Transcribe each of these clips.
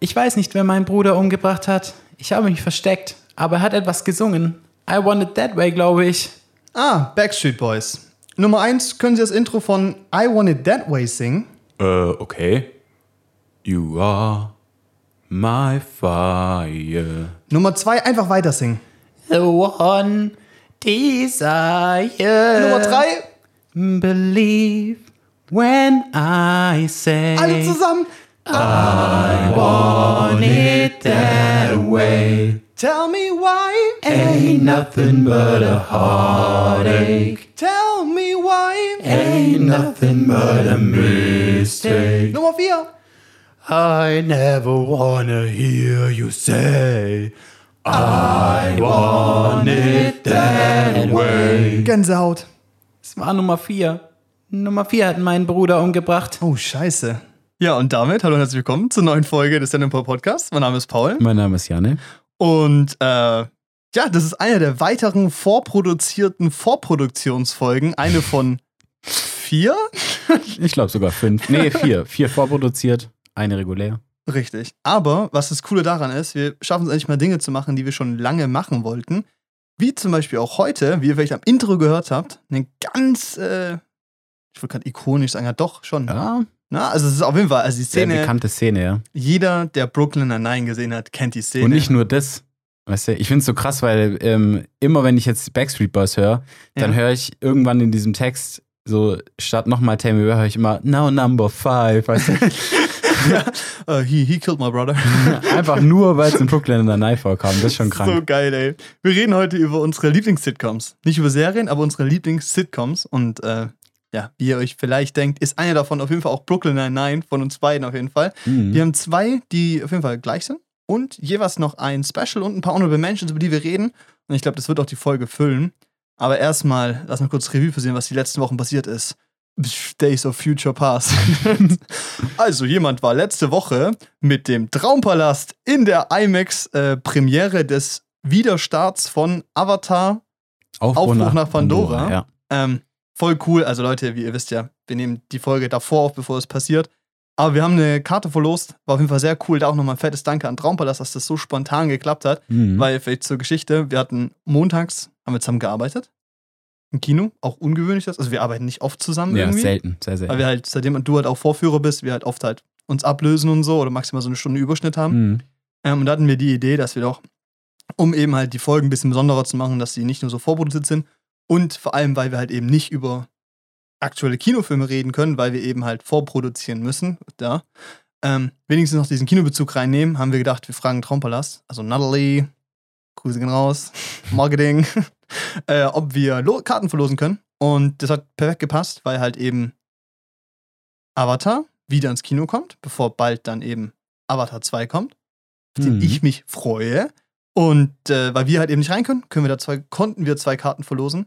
Ich weiß nicht, wer meinen Bruder umgebracht hat. Ich habe mich versteckt, aber er hat etwas gesungen. I want it that way, glaube ich. Ah, Backstreet Boys. Nummer eins, können Sie das Intro von I Want It That Way singen? Äh, okay. You are my fire. Nummer zwei, einfach weiter singen. The one desire. Nummer drei, Believe when I say. alle zusammen. Want it that way. Tell me why, Ain't nothing but a heartache. tell me why. Ain't nothing but a mistake. Nummer vier, I never wanna hear you say. I want it that way. Gänsehaut. Das war Nummer 4. Nummer 4 hat meinen Bruder umgebracht. Oh, scheiße. Ja, und damit hallo und herzlich willkommen zur neuen Folge des Stand Podcasts. Mein Name ist Paul. Mein Name ist Janne. Und äh, ja, das ist eine der weiteren vorproduzierten Vorproduktionsfolgen. Eine von vier? Ich glaube sogar 5. Nee, 4. 4 vorproduziert, eine regulär. Richtig. Aber was das Coole daran ist, wir schaffen es endlich mal Dinge zu machen, die wir schon lange machen wollten. Wie zum Beispiel auch heute, wie ihr vielleicht am Intro gehört habt, eine ganz, äh, ich wollte gerade ikonisch sagen, ja doch, schon. Ja, Na, also es ist auf jeden Fall, also die sehr Szene, bekannte Szene, ja. jeder, der Brooklyn Nine-Nine gesehen hat, kennt die Szene. Und nicht nur das. Weißt du, ich finde es so krass, weil ähm, immer wenn ich jetzt Backstreet Boys höre, dann Ja. höre ich irgendwann in diesem Text so statt nochmal Where höre ich immer Now Number 5. Weißt du? Uh, he, he killed my brother. Einfach nur, weil es in Brooklyn in der Night vorkam. Das ist schon krank. So geil, ey. Wir reden heute über unsere Lieblings-Sitcoms. Nicht über Serien, aber unsere Lieblings-Sitcoms. Und äh, ja, wie ihr euch vielleicht denkt, ist eine davon auf jeden Fall auch Brooklyn Nine-Nine, von uns beiden auf jeden Fall. Mhm. Wir haben zwei, die auf jeden Fall gleich sind. Und jeweils noch ein Special und ein paar Honorable Mentions, über die wir reden. Und ich glaube, das wird auch die Folge füllen. Aber erstmal, lass mal kurz Revue passieren, was die letzten Wochen passiert ist. Days of Future Past. also, jemand war letzte Woche mit dem Traumpalast in der IMAX-Premiere des Wiederstarts von Avatar. Aufbruch nach Pandora. Ja. Ähm, voll cool. Also, Leute, wie ihr wisst ja, wir nehmen die Folge davor auf, bevor es passiert. Aber wir haben eine Karte verlost. War auf jeden Fall sehr cool. Da auch nochmal ein fettes Danke an Traumpalast, dass das so spontan geklappt hat. Mhm. Weil, vielleicht zur Geschichte, wir hatten montags, haben wir zusammen gearbeitet. Im Kino. Auch ungewöhnlich das. Also, wir arbeiten nicht oft zusammen ja, irgendwie. selten, sehr selten. Weil wir halt, seitdem du halt auch Vorführer bist, wir halt oft halt uns ablösen und so oder maximal so eine Stunde Überschnitt haben. Mhm. Ähm, und da hatten wir die Idee, dass wir doch, um eben halt die Folgen ein bisschen besonderer zu machen, dass sie nicht nur so vorproduziert sind und vor allem, weil wir halt eben nicht über aktuelle Kinofilme reden können, weil wir eben halt vorproduzieren müssen, da, ähm, wenigstens noch diesen Kinobezug reinnehmen, haben wir gedacht, wir fragen Traumpalast, also Natalie, Grüße gehen raus, Marketing, äh, ob wir Lo Karten verlosen können. Und das hat perfekt gepasst, weil halt eben Avatar wieder ins Kino kommt, bevor bald dann eben Avatar 2 kommt, auf den Mhm. ich mich freue. Und äh, weil wir halt eben nicht rein können, können wir da zwei, konnten wir zwei Karten verlosen,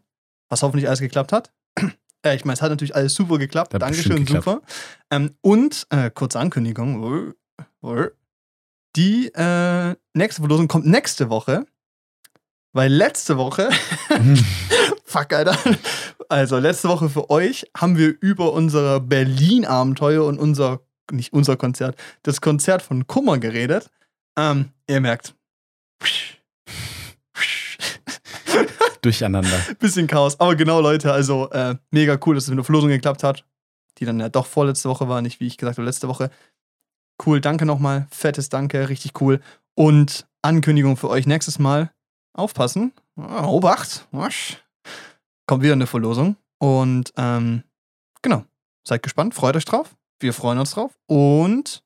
was hoffentlich alles geklappt hat. äh, ich meine, es hat natürlich alles super geklappt. Hat Dankeschön, geklappt. super. Ähm, und äh, kurze Ankündigung. Die äh, nächste Verlosung kommt nächste Woche. Weil letzte Woche Fuck, Alter. Also, letzte Woche für euch haben wir über unser Berlin-Abenteuer und unser, nicht unser Konzert, das Konzert von Kummer geredet. Ähm, ihr merkt. Durcheinander. Bisschen Chaos. Aber genau, Leute, also äh, mega cool, dass es mit der Verlosung geklappt hat. Die dann ja doch vorletzte Woche war, nicht wie ich gesagt habe, letzte Woche. Cool, danke nochmal. Fettes Danke, richtig cool. Und Ankündigung für euch nächstes Mal. Aufpassen. Ah, Obacht. Wasch. Kommt wieder eine Verlosung. Und ähm, genau. Seid gespannt, freut euch drauf. Wir freuen uns drauf. Und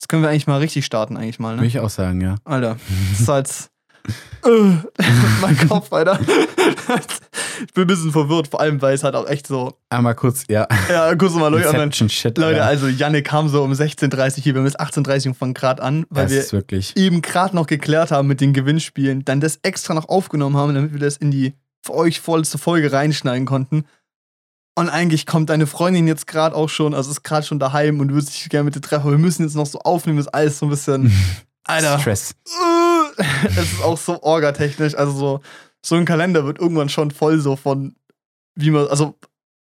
jetzt können wir eigentlich mal richtig starten, eigentlich mal, Würde ne? ich auch sagen, ja. Alter, das ist äh, mein Kopf, Alter. ich bin ein bisschen verwirrt, vor allem, weil es halt auch echt so. Einmal kurz, ja. Ja, kurz mal Leute. Inception Shit. Leute, also Janne kam so um 16.30 Uhr hier, wir haben jetzt 18.30 Uhr von Grad an, weil das wir eben gerade noch geklärt haben mit den Gewinnspielen, dann das extra noch aufgenommen haben, damit wir das in die für euch vorletzte Folge reinschneiden konnten. Und eigentlich kommt deine Freundin jetzt gerade auch schon, also ist gerade schon daheim und du würdest dich gerne mit dir treffen, aber wir müssen jetzt noch so aufnehmen, ist alles so ein bisschen. Alter. Stress. Es ist auch so orgatechnisch, also so, so ein Kalender wird irgendwann schon voll so von, wie man, also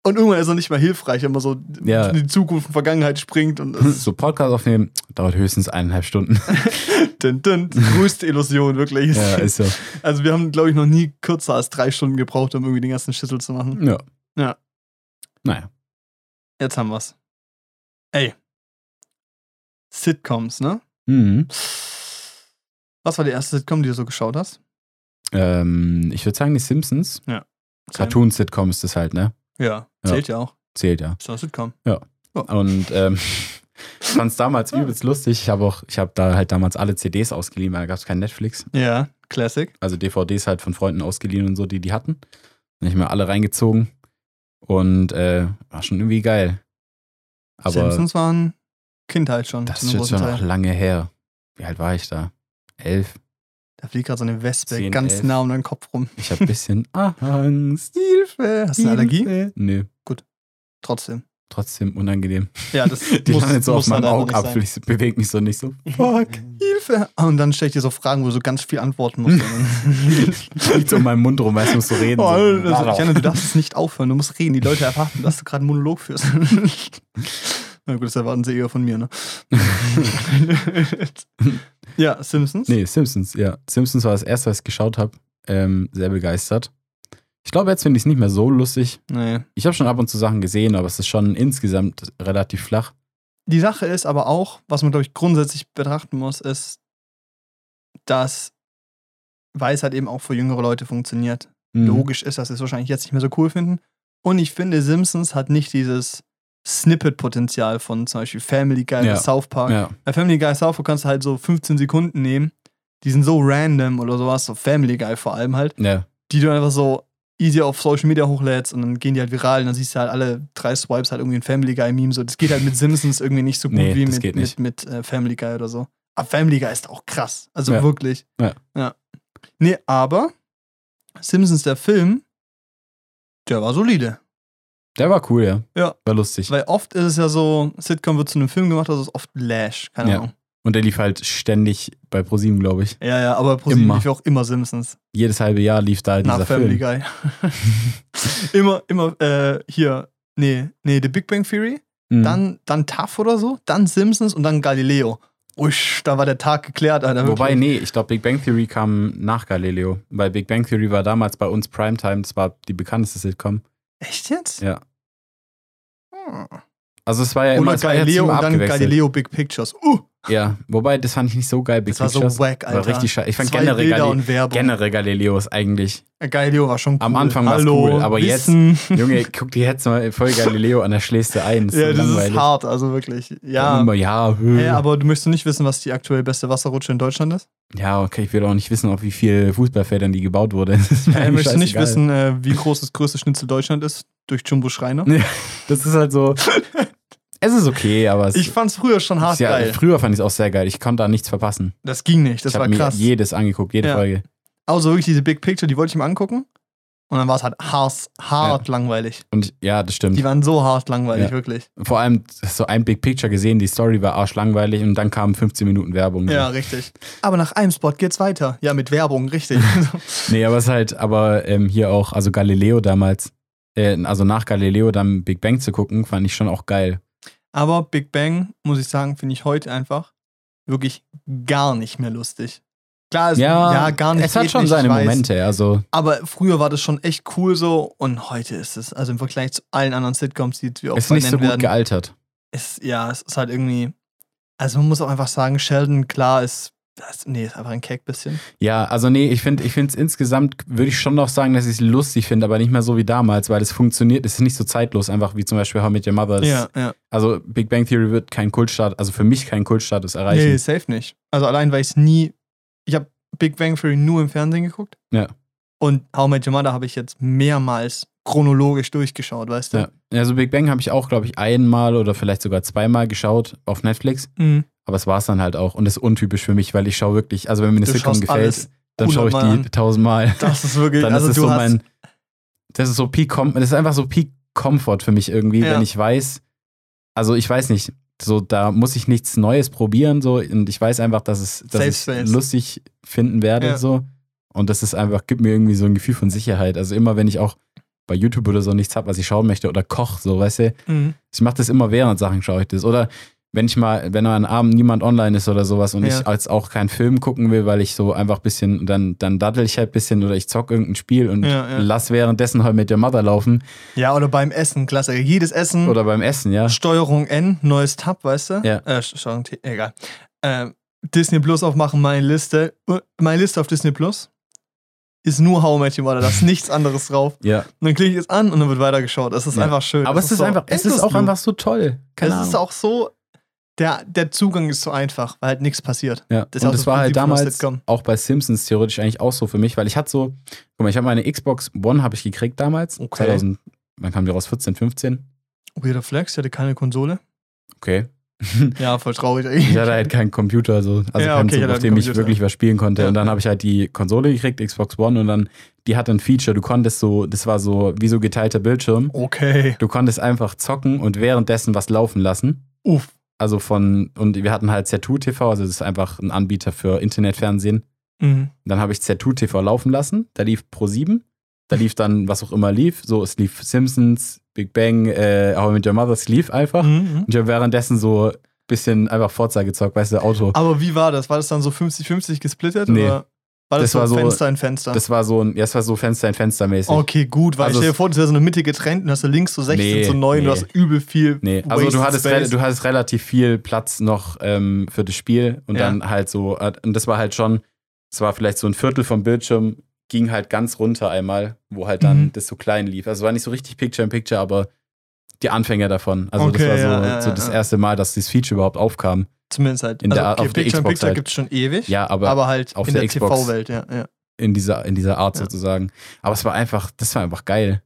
Und irgendwann ist er nicht mehr hilfreich, wenn man so Ja. in die Zukunft und Vergangenheit springt und So Podcast aufnehmen dauert höchstens eineinhalb Stunden. dün, dün, größte Illusion, wirklich. ja, ist so. Also wir haben, glaube ich, noch nie kürzer als drei Stunden gebraucht, um irgendwie den ganzen Schüssel zu machen. Ja. Ja. Naja. Jetzt haben wir's. Ey. Sitcoms, ne? Mhm. Was war die erste Sitcom, die du so geschaut hast? Ähm, ich würde sagen, die Simpsons. Cartoon-Sitcom ist das halt, ne? Ja, zählt ja, auch. Zählt ja. Ist eine Sitcom. Und ähm, ich fand es damals übelst lustig. Ich habe auch, ich habe da halt damals alle CDs ausgeliehen, weil da gab es kein Netflix. Ja, Classic. Also DVDs halt von Freunden ausgeliehen und so, die die hatten. Dann ich mir alle reingezogen. Und äh, war schon irgendwie geil. Aber Simpsons waren Kindheit schon. das ist jetzt schon auch Teil. lange her. Wie alt war ich da? Elf. Da fliegt gerade so eine Wespe 10, ganz 11. nah um deinen Kopf rum. Ich habe ein bisschen Angst. Hilfe! Hast du eine Allergie? Nö, Trotzdem. trotzdem unangenehm. Ja, das Die muss, landet so auf meinem Augapfel. Ich bewege mich so nicht so. Fuck. Hilfe! Und dann stelle ich dir so Fragen, wo du so ganz viel antworten musst. Liegt so in meinem Mund rum, weißt du, musst so reden. Oh, so. also, Janne, du darfst es nicht aufhören, du musst reden. Die Leute erwarten, dass du gerade einen Monolog führst. Na gut, das erwarten sie eher von mir, ne? Ja, Simpsons. Nee, Simpsons, ja. Simpsons war das erste, was ich geschaut habe. Ähm, sehr begeistert. Ich glaube, jetzt finde ich es nicht mehr so lustig. Nee. Ich habe schon ab und zu Sachen gesehen, aber es ist schon insgesamt relativ flach. Die Sache ist aber auch, was man, glaube ich, grundsätzlich betrachten muss, ist, dass Weiß halt eben auch für jüngere Leute funktioniert. Mhm. Logisch ist, dass sie es wahrscheinlich jetzt nicht mehr so cool finden. Und ich finde, Simpsons hat nicht dieses Snippet-Potenzial von zum Beispiel Family Guy Ja. oder South Park. Ja, Bei Family Guy South Park kannst du halt so 15 Sekunden nehmen. Die sind so random oder sowas, so Family Guy vor allem halt, ja, die du einfach so easy auf Social Media hochlädst und dann gehen die halt viral und dann siehst du halt alle drei Swipes halt irgendwie ein Family Guy Meme. So, das geht halt mit Simpsons irgendwie nicht so gut Nee, wie mit, mit, mit äh, Family Guy oder so. Aber Family Guy ist auch krass. Also Ja. wirklich. Ja. ja. Nee, aber Simpsons, der Film, der war solide. Der war cool, ja. Ja. War lustig. Weil oft ist es ja so, Sitcom wird zu einem Film gemacht, also ist oft Lash. Keine Ja. Ahnung. Und der lief halt ständig bei ProSieben, glaube ich. Ja, ja, aber ProSieben lief ja auch immer Simpsons. Jedes halbe Jahr lief da Nach dieser Family Film. Guy. immer, immer, äh, hier, nee, nee, The Big Bang Theory, Mhm. dann, dann Tough oder so, dann Simpsons und dann Galileo. Usch, da war der Tag geklärt, Alter. Wobei, wirklich. nee, ich glaube, Big Bang Theory kam nach Galileo. Weil Big Bang Theory war damals bei uns Primetime, das war die bekannteste Sitcom. Echt jetzt? Ja. Hm. Also es war ja immer, Oder es war ja Galileo immer und dann abgewechselt. Galileo Big Pictures. Uh, Ja, wobei, das fand ich nicht so geil, Big das war so Pictures. wack, Alter. war richtig scheiße. Ich fand Zwei generell, Bilder Gali und Werbung. generell Galileo ist eigentlich, Galileo war schon cool. Am Anfang war's Hallo, cool, aber jetzt- Wissen. Junge, guck dir jetzt mal voll Galileo an, da schläfst du ein. Ja, so das langweilig. ist hart, also wirklich. Ja. Immer, ja. Hey, aber du möchtest nicht wissen, was die aktuell beste Wasserrutsche in Deutschland ist? ja, okay, ich will auch nicht wissen, auf wie viele Fußballfeldern die gebaut wurde. Eigentlich möchtest du nicht wissen, äh, wie groß das größte Schnitzel Deutschland ist? Durch Jumbo Schreiner? Das ist halt so. Es ist okay, aber es Ich fand's früher schon hart ja, geil. Früher fand ich es auch sehr geil. Ich konnte da nichts verpassen. Das ging nicht, das ich war mir krass. jedes angeguckt, jede Ja. Folge. Also wirklich diese Big Picture, die wollte ich mir angucken. Und dann war es halt hart, hart langweilig. Und ja, das stimmt. Die waren so hart langweilig, Ja. wirklich. Vor allem so ein Big Picture gesehen, die Story war arschlangweilig und dann kamen 15 Minuten Werbung. Ja, richtig. Aber nach einem Spot geht's weiter. Ja, mit Werbung, richtig. Nee, aber es ist halt, aber ähm, hier auch, also Galileo damals, äh, also nach Galileo dann Big Bang zu gucken, fand ich schon auch geil. Aber Big Bang, muss ich sagen, finde ich heute einfach wirklich gar nicht mehr lustig. Klar, es, ja, gar nicht. Es hat schon nicht, seine weiß. Momente, also Aber früher war das schon echt cool so und heute ist es, also im Vergleich zu allen anderen Sitcoms, die wir auch es ist nicht so gut werden, gealtert. ist, ja, es ist halt irgendwie, also man muss auch einfach sagen, Sheldon, klar, ist, das, nee, ist einfach ein Keck bisschen. Ja, also nee, ich finde ich es insgesamt, würde ich schon noch sagen, dass ich es lustig finde, aber nicht mehr so wie damals, weil es funktioniert, es ist nicht so zeitlos, einfach wie zum Beispiel How I Met Your Mother. Ja, ja. Also Big Bang Theory wird kein Kultstatus, also für mich kein Kultstatus erreichen. Nee, safe nicht. Also allein, weil ich es nie, ich habe Big Bang Theory nur im Fernsehen geguckt. Ja. Und How I Met Your Mother habe ich jetzt mehrmals chronologisch durchgeschaut, weißt du? Ja. Also Big Bang habe ich auch, glaube ich, einmal oder vielleicht sogar zweimal geschaut auf Netflix, Mhm. Aber es war es dann halt auch und das ist untypisch für mich, weil ich schaue wirklich, also wenn mir eine Sitcom gefällt, dann schaue ich die tausendmal. Das ist wirklich, dann also ist es du so hast, mein, das ist so Peak, das ist einfach so Peak Comfort für mich irgendwie, Ja. wenn ich weiß, also ich weiß nicht, so da muss ich nichts Neues probieren so und ich weiß einfach, dass es, dass ich Space. lustig finden werde Ja. so und das ist einfach gibt mir irgendwie so ein Gefühl von Sicherheit. Also immer wenn ich auch bei YouTube oder so nichts habe, was ich schauen möchte oder koch, so, weißt du. Mhm. Ich mache das immer während Sachen, schaue ich das. Oder wenn ich mal, wenn an einem Abend niemand online ist oder sowas und Ja. ich als auch keinen Film gucken will, weil ich so einfach ein bisschen, dann, dann daddel ich halt ein bisschen oder ich zock irgendein Spiel und Ja, ja. lass währenddessen halt mit der Mother laufen. Ja, oder beim Essen, klasse. Jedes Essen, Oder beim Essen, ja. Steuerung N, neues Tab, weißt du? Ja. Äh, Steuerung T, egal. Ähm, Disney Plus aufmachen, meine Liste. Uh, Meine Liste auf Disney Plus ist nur How I Met Your Mother, da ist nichts anderes drauf. Ja. Und dann klicke ich es an und dann wird weitergeschaut. Das ist Ja. einfach schön. Aber es ist so einfach, es ist auch einfach so toll. Keine Es ist Ahnung. auch so, der, der Zugang ist so einfach, weil halt nichts passiert. Ja, Das und das war halt damals auch bei Simpsons theoretisch eigentlich auch so für mich, weil ich hatte so, guck mal, ich habe meine Xbox One habe ich gekriegt damals, Okay. 2000, wann kam die raus? 14, 15? Weirder Flex, ich hatte keine Konsole. Okay. Ja, voll traurig eigentlich. Ich hatte halt keinen Computer, so, also Ja, keinen, okay, hatte auf dem ich wirklich was spielen konnte. Ja, und dann habe ich halt die Konsole gekriegt, Xbox One, und dann, die hatte ein Feature, du konntest so, das war so wie so geteilter Bildschirm. Okay. Du konntest einfach zocken und währenddessen was laufen lassen. Uff. Also von, und wir hatten halt Z2 TV, also das ist einfach ein Anbieter für Internetfernsehen. Mhm. Dann habe ich Z2 TV laufen lassen. Da lief Pro 7. Da lief dann, was auch immer lief. So, es lief Simpsons, Big Bang, äh, How I Met Your Mother, es lief einfach. Mhm. Und ich habe währenddessen so ein bisschen einfach Forza gezockt, weißt du, Auto. Aber wie war das? War das dann so 50-50 gesplittet? Nee. Oder war das, Das war so so- Fenster in Fenster? Das war so ein, ja, es war so Fenster in Fenster mäßig. okay, gut, weil Also ich stell dir vor, das wäre so eine Mitte getrennt und hast du links so 16 Nee, zu 9 nee. du hast übel viel. Nee, also du hattest, du hattest relativ viel Platz noch ähm, für das Spiel und Ja. dann halt so, äh, und das war halt schon, es war vielleicht so ein Viertel vom Bildschirm, ging halt ganz runter einmal, wo halt dann Mhm. das so klein lief. Also es war nicht so richtig Picture-in-Picture, aber die Anfänger davon. Also Okay, das war so, ja, ja, so das erste Mal, dass dieses Feature überhaupt aufkam. Zumindest halt. in also, der- okay, auf der Picture in Xbox Picture halt. gibt es schon ewig. Ja, aber, aber, halt auf in der der. TV-Welt, ja, ja. in dieser, in dieser Art Ja. sozusagen. Aber es war einfach, das war einfach geil.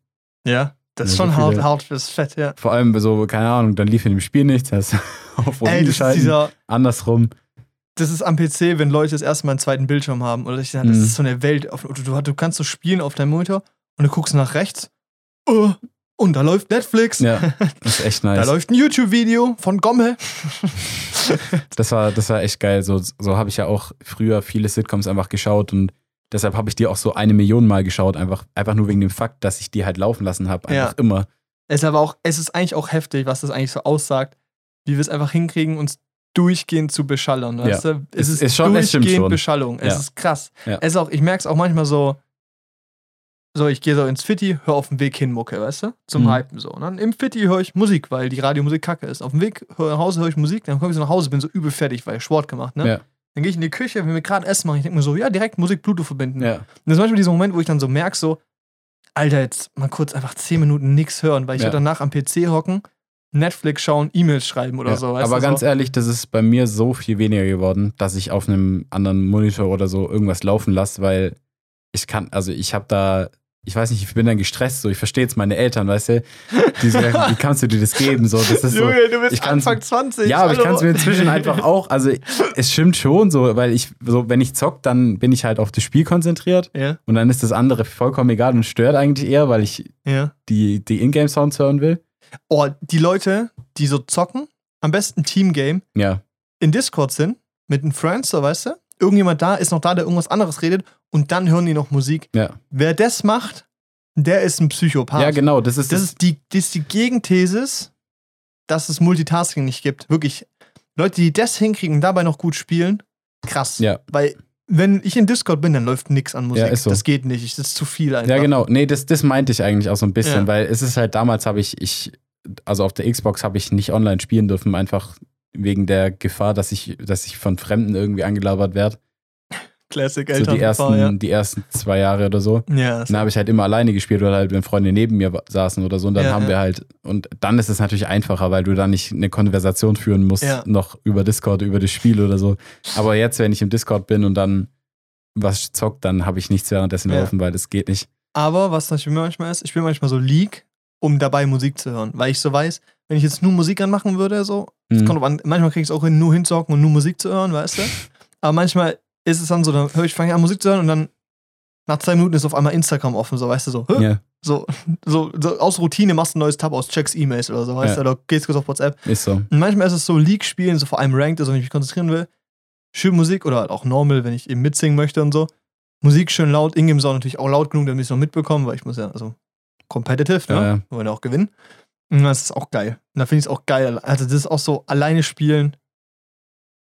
Ja, das ist Ja, so schon hart, hart fürs Fett, ja. Vor allem so, keine Ahnung, dann lief in dem Spiel nichts, hast auf Ey, das ist geschalten, dieser, andersrum. das ist am PC, wenn Leute das erste Mal einen zweiten Bildschirm haben. Oder ich sage, das Mhm. ist so eine Welt. Du, du kannst so spielen auf deinem Monitor und du guckst nach rechts. Oh, und da läuft Netflix. Ja, das ist echt Da nice. läuft ein YouTube-Video von Gommel. Das war, das war echt geil. So, so habe ich ja auch früher viele Sitcoms einfach geschaut und deshalb habe ich die auch so eine Million Mal geschaut, einfach, einfach nur wegen dem Fakt, dass ich die halt laufen lassen habe. Ja. Einfach immer. Es ist aber auch, es ist eigentlich auch heftig, was das eigentlich so aussagt, wie wir es einfach hinkriegen, uns durchgehend zu beschallern. Weißt du? Es Ist- ist, schon- durchgehend. Beschallung. Es Ja. ist krass. Ja. Es auch, ich merke es auch manchmal so, so, ich gehe so ins Fitti, höre auf dem Weg hin Mucke, weißt du? Zum Mhm. Hypen so. Und dann im Fitti höre ich Musik, weil die Radiomusik kacke ist. Auf dem Weg hör- nach Hause höre ich Musik, dann komme ich so nach Hause, bin so übel fertig, weil ich Sport gemacht, ne? Ja. Dann gehe ich in die Küche, will mir gerade Essen machen. Ich denke mir so, ja, direkt Musik Bluetooth verbinden. Ja. Und das ist manchmal dieser Moment, wo ich dann so merke, so, Alter, jetzt mal kurz einfach 10 Minuten nichts hören, weil ich Ja. werde danach am PC hocken, Netflix schauen, E-Mails schreiben oder ja. so. Weißt Aber ganz so. ehrlich, das ist bei mir so viel weniger geworden, dass ich auf einem anderen Monitor oder so irgendwas laufen lasse, weil ich kann, also ich habe da, ich weiß nicht, ich bin dann gestresst, so ich verstehe jetzt meine Eltern, weißt du, die so, wie kannst du dir das geben? So, das ist so, Junge, du bist ich Anfang 20. Ja, aber ich hallo. kann es mir inzwischen einfach auch, also es stimmt schon so, weil ich, so wenn ich zock, dann bin ich halt auf das Spiel konzentriert Ja, und dann ist das andere vollkommen egal und stört eigentlich eher, weil ich ja. die, die Ingame-Sounds hören will. Oh, die Leute, die so zocken, am besten Teamgame, Ja, in Discord sind, mit einem Friend, so weißt du, irgendjemand da ist noch da, der irgendwas anderes redet und dann hören die noch Musik. ja. Wer das macht, der ist ein Psychopath. Ja, genau, das ist Das ist die, das ist die Gegenthesis, dass es Multitasking nicht gibt. Wirklich. Leute, die das hinkriegen und dabei noch gut spielen, krass. Ja. Weil, wenn ich in Discord bin, dann läuft nichts an Musik. Ja, so. Das geht nicht. Das ist zu viel einfach. Ja, genau. Nee, das, das meinte ich eigentlich auch so ein bisschen, Ja. weil es ist halt damals habe ich, ich, also auf der Xbox habe ich nicht online spielen dürfen, einfach wegen der Gefahr, dass ich, dass ich von Fremden irgendwie angelabert werde. Classic So Eltern. die ersten, die ersten zwei Jahre oder so. ja. Dann habe ich halt immer alleine gespielt oder halt, wenn Freunde neben mir saßen oder so. Und dann Ja, haben ja. wir halt, und dann ist es natürlich einfacher, weil du da nicht eine Konversation führen musst, Ja. noch über Discord, über das Spiel oder so. Aber jetzt, wenn ich im Discord bin und dann was zockt, dann habe ich nichts währenddessen Ja. laufen, weil das geht nicht. Aber was natürlich manchmal ist, ich spiele manchmal so League, um dabei Musik zu hören. Weil ich so weiß, wenn ich jetzt nur Musik anmachen würde, so, Mhm. kommt an, manchmal kriege ich es auch hin, nur hinzocken und nur Musik zu hören, weißt du? Aber manchmal ist es dann so, dann höre ich, fange ich an Musik zu hören und dann nach zwei Minuten ist auf einmal Instagram offen, so, weißt du, so? Ja, so, so, so aus Routine machst du ein neues Tab aus, checkst E-Mails oder so, weißt Ja. du, oder gehst kurz auf WhatsApp. ist so. Und manchmal ist es so League spielen, so vor allem Ranked, also wenn ich mich konzentrieren will, schön Musik oder halt auch normal, wenn ich eben mitsingen möchte und so. Musik schön laut, Ingame Sound natürlich auch laut genug, damit ich es noch mitbekomme, weil ich muss ja, also competitive, ne? Ja, ja. Wir wollen ja auch gewinnen. Das ist auch geil. Und da finde ich es auch geil. Also, das ist auch so alleine spielen,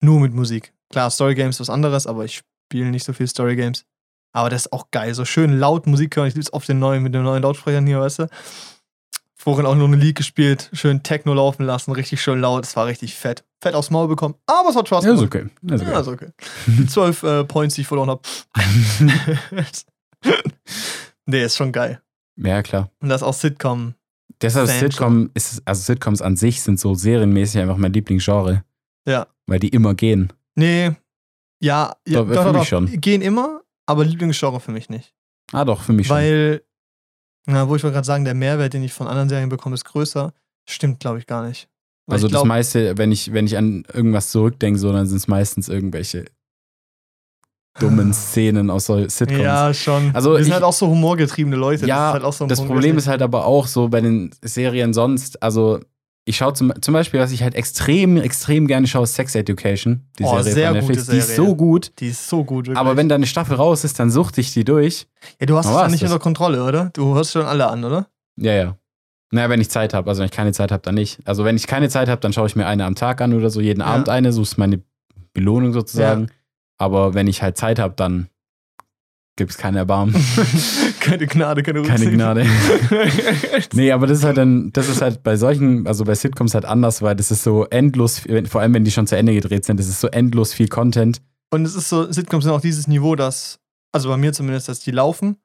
nur mit Musik. Klar, Story Games ist was anderes, aber ich spiele nicht so viel Story Games. Aber das ist auch geil. So schön laut Musik hören. Ich liebe es auf den neuen, mit den neuen Lautsprechern hier, weißt du? Vorhin auch nur eine League gespielt, schön Techno laufen lassen, richtig schön laut. Es war richtig fett. Fett aufs Maul bekommen. Aber es hat Spaß Ja, ist okay. Ja, ist okay. Ja, ist okay. Die zwölf äh, Points, die ich verloren habe. nee, ist schon geil. ja, klar. Und das ist auch Sitcom. Deshalb Fan Sitcom ist, also Sitcoms an sich sind so serienmäßig einfach mein Lieblingsgenre. Ja. Weil die immer gehen. Nee. Ja, ja Doch, für mich schon. Gehen immer, aber Lieblingsgenre für mich nicht. Ah, doch, für mich schon. Weil, na, wo ich wollte gerade sagen, der Mehrwert, den ich von anderen Serien bekomme, ist größer. Stimmt, glaube ich, gar nicht. Weil Also ich das glaub, meiste, wenn ich, wenn ich an irgendwas zurückdenke, so, dann sind es meistens irgendwelche dummen Szenen aus so Sitcoms. Ja, schon. Also Wir sind ich- halt auch so humorgetriebene Leute. Ja, das ist halt auch so ein das Problem ist halt aber auch so bei den Serien sonst, also ich schaue zum, zum Beispiel, was ich halt extrem, extrem gerne schaue, ist Sex Education, die Oh, Serie sehr von gute Netflix. Die ist Serie. so gut, Die ist so gut, wirklich. aber wenn da eine Staffel raus ist, dann suchte ich die durch. ja, du hast es ja was nicht das? unter Kontrolle, oder? Du hörst schon alle an, oder? Ja, ja. Naja, wenn ich Zeit habe. Also wenn ich keine Zeit habe, dann nicht. Also wenn ich keine Zeit habe, dann schaue ich mir eine am Tag an oder so, jeden Ja. Abend eine, so ist meine Belohnung sozusagen. Aber wenn ich halt Zeit habe, dann gibt es kein Erbarmen. keine Gnade, keine Keine Rücksicht. Gnade. Nee, aber das ist halt dann, das ist halt bei solchen, also bei Sitcoms halt anders, weil das ist so endlos, vor allem wenn die schon zu Ende gedreht sind, das ist so endlos viel Content. Und es ist so, Sitcoms sind auch dieses Niveau, dass, also bei mir zumindest, dass die laufen.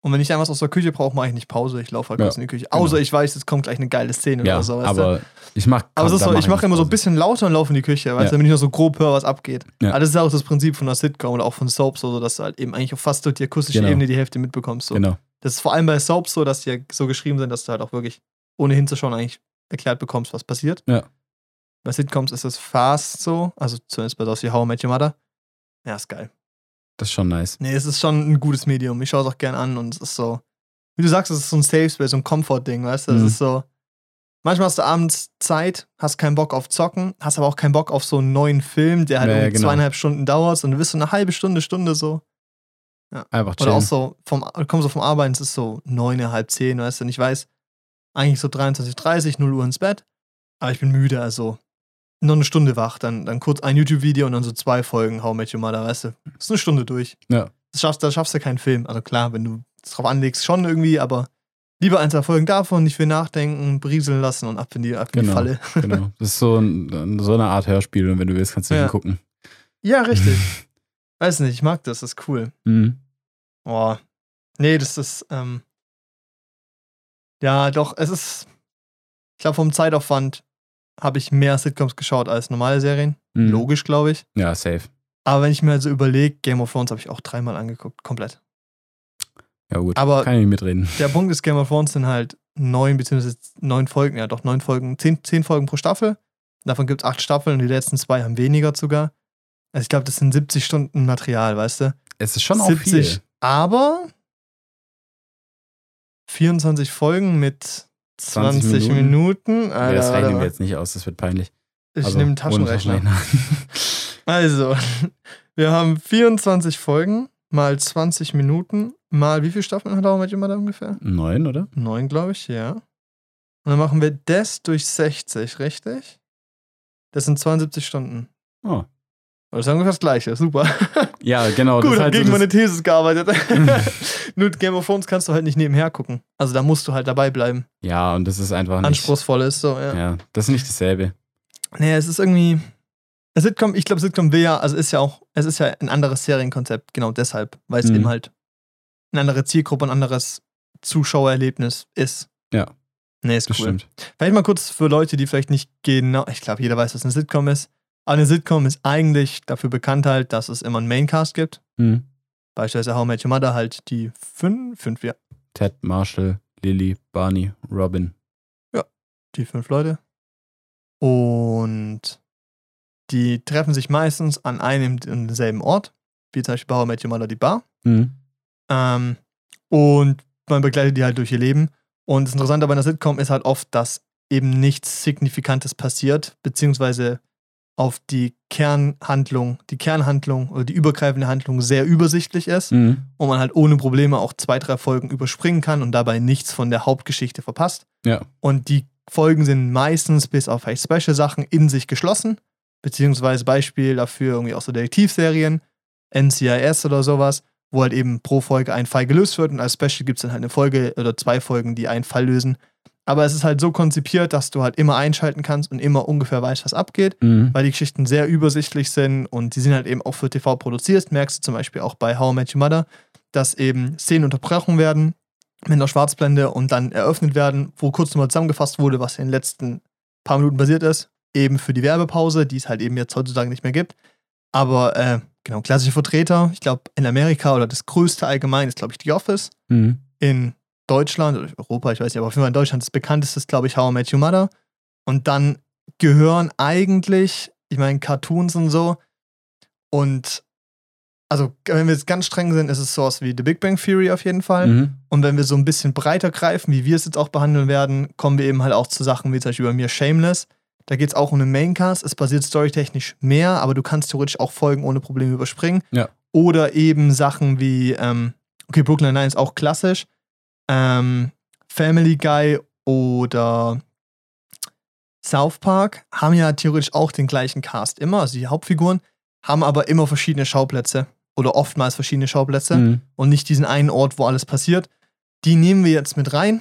Und wenn ich dann was aus der Küche brauche, mache ich nicht Pause. Ich laufe halt Ja, kurz in die Küche. Außer ich weiß, es kommt gleich eine geile Szene Ja, oder so. Weißt du? aber ich mach Aber so, mach ich mache immer so ein bisschen lauter und laufe in die Küche, weißt Ja. du, damit ich noch so grob höre, was abgeht. Ja. Aber das ist auch das Prinzip von einer Sitcom oder auch von Soaps, so, dass du halt eben eigentlich auf fast durch die akustische Genau. Ebene die Hälfte mitbekommst. So. Genau. Das ist vor allem bei Soaps so, dass die ja so geschrieben sind, dass du halt auch wirklich, ohne hinzuschauen, eigentlich erklärt bekommst, was passiert. Ja. Bei Sitcoms ist es fast so, also zumindest bei wie How I Met Your Mother. Ja, ist geil. Das ist schon nice. Nee, es ist schon ein gutes Medium. Ich schaue es auch gern an und es ist so, wie du sagst, es ist so ein Safe Space, so ein Comfort-Ding, weißt du? Es Mhm. ist so, manchmal hast du abends Zeit, hast keinen Bock auf Zocken, hast aber auch keinen Bock auf so einen neuen Film, der halt Ja, ja, genau. zweieinhalb Stunden dauert und du bist so eine halbe Stunde, Stunde so. Einfach Oder auch chillen. so, vom, du kommst so vom Arbeiten, es ist so neun, halb zehn, weißt du? Und ich weiß, eigentlich so 23.30 0 Uhr ins Bett, aber ich bin müde, also noch eine Stunde wach, dann, dann kurz ein YouTube-Video und dann so zwei Folgen How I Met Your Mother, weißt du? Das ist eine Stunde durch. Ja. Das schaffst, da schaffst du keinen Film. Also klar, wenn du es drauf anlegst, schon irgendwie, aber lieber ein, zwei Folgen davon, nicht viel nachdenken, berieseln lassen und ab in die, ab in die Genau. Falle. Genau. Das ist so, ein, so eine Art Hörspiel und wenn du willst, kannst du Ja. hingucken. Ja, richtig. Weiß nicht, ich mag das, das ist cool. Mhm. Oh. Nee, das ist, ähm, ja, doch, es ist, ich glaube, vom Zeitaufwand habe ich mehr Sitcoms geschaut als normale Serien. Mhm. Logisch, glaube ich. Ja, safe. Aber wenn ich mir also überlege, Game of Thrones habe ich auch dreimal angeguckt, komplett. Ja, gut. Aber- Kann ich nicht mitreden. Der Punkt ist, Game of Thrones sind halt neun beziehungsweise neun Folgen, ja doch neun Folgen, zehn, zehn Folgen pro Staffel. Davon gibt es acht Staffeln und die letzten zwei haben weniger sogar. Also ich glaube, das sind 70 Stunden Material, weißt du? Es ist schon auch viel. Aber 24 Folgen mit 20, 20 Minuten. Minuten. Alter, ja, das rechnen wir jetzt nicht aus, das wird peinlich. Ich Also, nehme einen Taschenrechner. Also, wir haben 24 Folgen mal 20 Minuten mal wie viele Staffeln hat How I Met Your Mother ungefähr? Neun, oder? Neun, glaube ich, ja. Und dann machen wir das durch 60, richtig? Das sind 72 Stunden. Oh. Das ist ungefähr das Gleiche, super. Ja, genau. Gut, das ist hab halt so gegen das- meine Thesis gearbeitet. Nur Game of Thrones kannst du halt nicht nebenher gucken. Also da musst du halt dabei bleiben. Ja, und das ist einfach nicht. Anspruchsvoll ist so, ja. Ja, das ist nicht dasselbe. Nee, es ist irgendwie. Das Sitcom, ich glaube, Sitcom will ja, also ist ja auch, es ist ja ein anderes Serienkonzept, genau deshalb, weil es Mhm. eben halt eine andere Zielgruppe, ein anderes Zuschauererlebnis ist. Ja. Nee, ist cool. Das stimmt. Vielleicht mal kurz für Leute, die vielleicht nicht genau, ich glaube, jeder weiß, was eine Sitcom ist. Aber eine Sitcom ist eigentlich dafür bekannt halt, dass es immer einen Maincast gibt. Mhm. Beispielsweise How I Met Your Mother halt die fünf, fünf, ja, Ted, Marshall, Lily, Barney, Robin. die fünf Leute. Und die treffen sich meistens an einem und denselben Ort, wie zum Beispiel bei How I Met Your Mother die Bar. Mhm. Ähm, und man begleitet die halt durch ihr Leben. Und das Interessante bei einer Sitcom ist halt oft, dass eben nichts Signifikantes passiert, beziehungsweise auf die Kernhandlung, die Kernhandlung oder die übergreifende Handlung sehr übersichtlich ist Mhm. und man halt ohne Probleme auch zwei, drei Folgen überspringen kann und dabei nichts von der Hauptgeschichte verpasst. Ja. Und die Folgen sind meistens bis auf vielleicht Special-Sachen in sich geschlossen, beziehungsweise Beispiel dafür irgendwie auch so Detektivserien, NCIS oder sowas, wo halt eben pro Folge ein Fall gelöst wird und als Special gibt es dann halt eine Folge oder zwei Folgen, die einen Fall lösen. Aber es ist halt so konzipiert, dass du halt immer einschalten kannst und immer ungefähr weißt, was abgeht Mhm. weil die Geschichten sehr übersichtlich sind und die sind halt eben auch für TV produziert. Merkst du zum Beispiel auch bei How I Met Your Mother, dass eben Szenen unterbrochen werden mit einer Schwarzblende und dann eröffnet werden, wo kurz nochmal zusammengefasst wurde, was in den letzten paar Minuten passiert ist. Eben für die Werbepause, die es halt eben jetzt heutzutage nicht mehr gibt. Aber äh, genau, klassische Vertreter, ich glaube in Amerika oder das größte allgemein ist, glaube ich, The Office. Mhm. In Deutschland oder Europa, ich weiß nicht, aber auf jeden Fall in Deutschland das bekannteste ist, glaube ich, How I Met Your Mother. Und dann gehören eigentlich, ich meine, Cartoons und so. Und also, wenn wir jetzt ganz streng sind, ist es sowas wie The Big Bang Theory auf jeden Fall. Mhm. Und wenn wir so ein bisschen breiter greifen, wie wir es jetzt auch behandeln werden, kommen wir eben halt auch zu Sachen wie zum Beispiel bei mir Shameless. Da geht es auch um einen Maincast. Es basiert storytechnisch mehr, aber du kannst theoretisch auch Folgen ohne Probleme überspringen. Ja. Oder eben Sachen wie, ähm, okay, Brooklyn Nine ist auch klassisch. Ähm, Family Guy oder South Park haben ja theoretisch auch den gleichen Cast immer, also die Hauptfiguren, haben aber immer verschiedene Schauplätze oder oftmals verschiedene Schauplätze Mhm. und nicht diesen einen Ort, wo alles passiert. Die nehmen wir jetzt mit rein.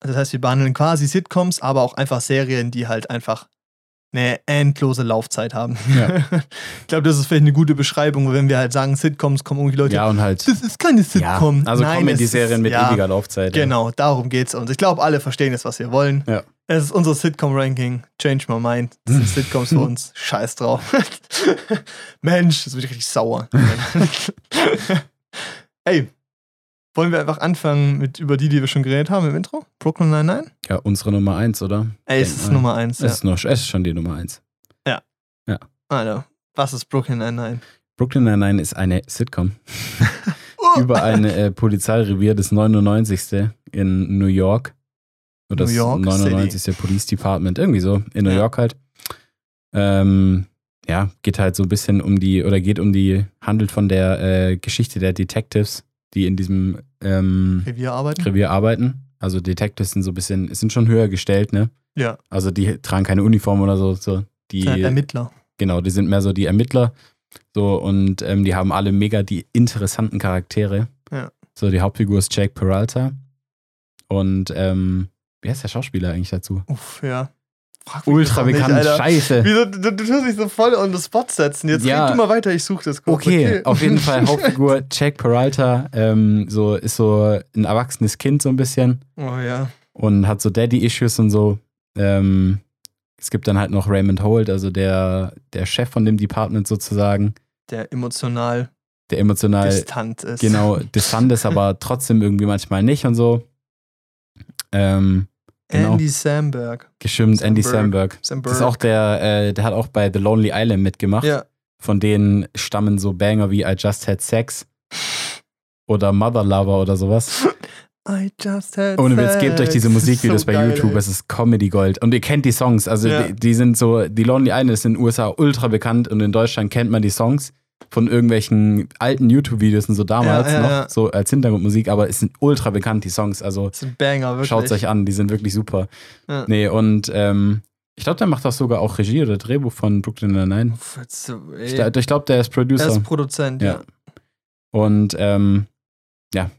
Das heißt, wir behandeln quasi Sitcoms, aber auch einfach Serien, die halt einfach eine endlose Laufzeit haben. Ja. ich glaube, das ist vielleicht eine gute Beschreibung, wenn wir halt sagen, Sitcoms kommen irgendwie Leute. Ja, und halt. Das ist keine Ja, Sitcom. also Nein, kommen es die Serien mit ja, ewiger Laufzeit. ja. Genau, darum geht's. Und ich glaube, alle verstehen jetzt, was wir wollen. Ja. Es ist unser Sitcom-Ranking. Change my mind. Das sind Sitcoms für uns. Scheiß drauf. Mensch, das wird richtig sauer. Ey, wollen wir einfach anfangen mit über die, die wir schon geredet haben im Intro? Brooklyn Nine-Nine? Ja, unsere Nummer eins, oder? Ey, es ist. Nummer eins. Es Ja. ist, noch, es ist schon die Nummer eins. Alter, was ist Brooklyn Nine-Nine? Brooklyn Nine-Nine ist eine Sitcom Oh, über ein äh, Polizeirevier, das 99. in New York. Oder New York das 99. Police Department, irgendwie so, in New Ja. York halt. Ähm, ja, geht halt so ein bisschen um die, oder geht um die, handelt von der äh, Geschichte der Detectives, die in diesem ähm, Revier arbeiten? Revier arbeiten. Also Detectives sind so ein bisschen, sind schon höher gestellt, ne? Ja, Also die tragen keine Uniform oder so. so. Die, sind halt Ermittler. Genau, die sind mehr so die Ermittler. So, und ähm, die haben alle mega die interessanten Charaktere. Ja. So, die Hauptfigur ist Jake Peralta. Und ähm, wer ist der Schauspieler eigentlich dazu? Uff, ja. Ultra bekannt, scheiße. Wieso, du, du tust dich so voll on the spot setzen. Jetzt Ja. red du mal weiter, ich suche das kurz. Okay, auf jeden Fall Hauptfigur Jake Peralta, ähm, so ist so ein erwachsenes Kind so ein bisschen Oh ja. und hat so Daddy-Issues und so. Ähm, es gibt dann halt noch Raymond Holt, also der, der Chef von dem Department sozusagen, Der emotional der emotional distant ist. genau distant ist, aber trotzdem irgendwie manchmal nicht und so. Ähm, genau. Andy Samberg. gestimmt, Andy Samberg. Samberg. Das ist auch der, äh, der hat auch bei The Lonely Island mitgemacht. Ja. Von denen stammen so Banger wie I Just Had Sex oder Mother Lover oder sowas. I just had Ohne Witz, gebt euch diese. Musikvideos So bei geil, YouTube, ey. es ist Comedy Gold. Und ihr kennt die Songs, also Ja. die, die sind so, die Lonely Island ist in den USA ultra bekannt und in Deutschland kennt man die Songs von irgendwelchen alten YouTube-Videos und so damals Ja, ja, noch, ja. so als Hintergrundmusik, aber es sind ultra bekannt, die Songs. Also Das schaut es euch an, die sind wirklich super. Ja. Nee, und ähm, ich glaube, der macht auch sogar auch Regie oder Drehbuch von Brooklyn Nine-Nine. So. Ich, ich glaube, der ist er Producer. ist Produzent, ja. Und ähm, ja,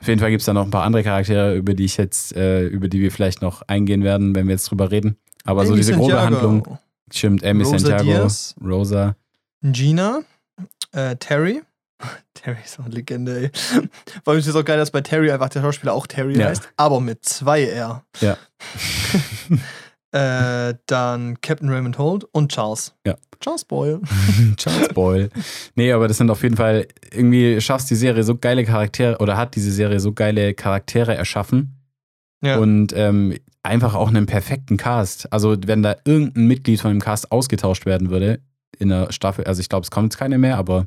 auf jeden Fall gibt es da noch ein paar andere Charaktere, über die ich jetzt, äh, über die wir vielleicht noch eingehen werden, wenn wir jetzt drüber reden. Aber so Amy diese grobe Santiago, Handlung, stimmt, Amy Rosa Santiago, Diaz. Rosa. Gina, äh, Terry. Terry ist auch eine Legende, ey. Vor allem ist es auch geil, dass bei Terry einfach der Schauspieler auch Terry Ja. heißt, aber mit zwei R. Ja. äh, dann Captain Raymond Holt und Charles. Ja. Charles Boyle. Charles Boyle. Nee, aber das sind auf jeden Fall, irgendwie schaffst die Serie so geile Charaktere oder hat diese Serie so geile Charaktere erschaffen Ja. und ähm, einfach auch einen perfekten Cast. Also, wenn da irgendein Mitglied von dem Cast ausgetauscht werden würde in der Staffel, also ich glaube, es kommt jetzt keine mehr, aber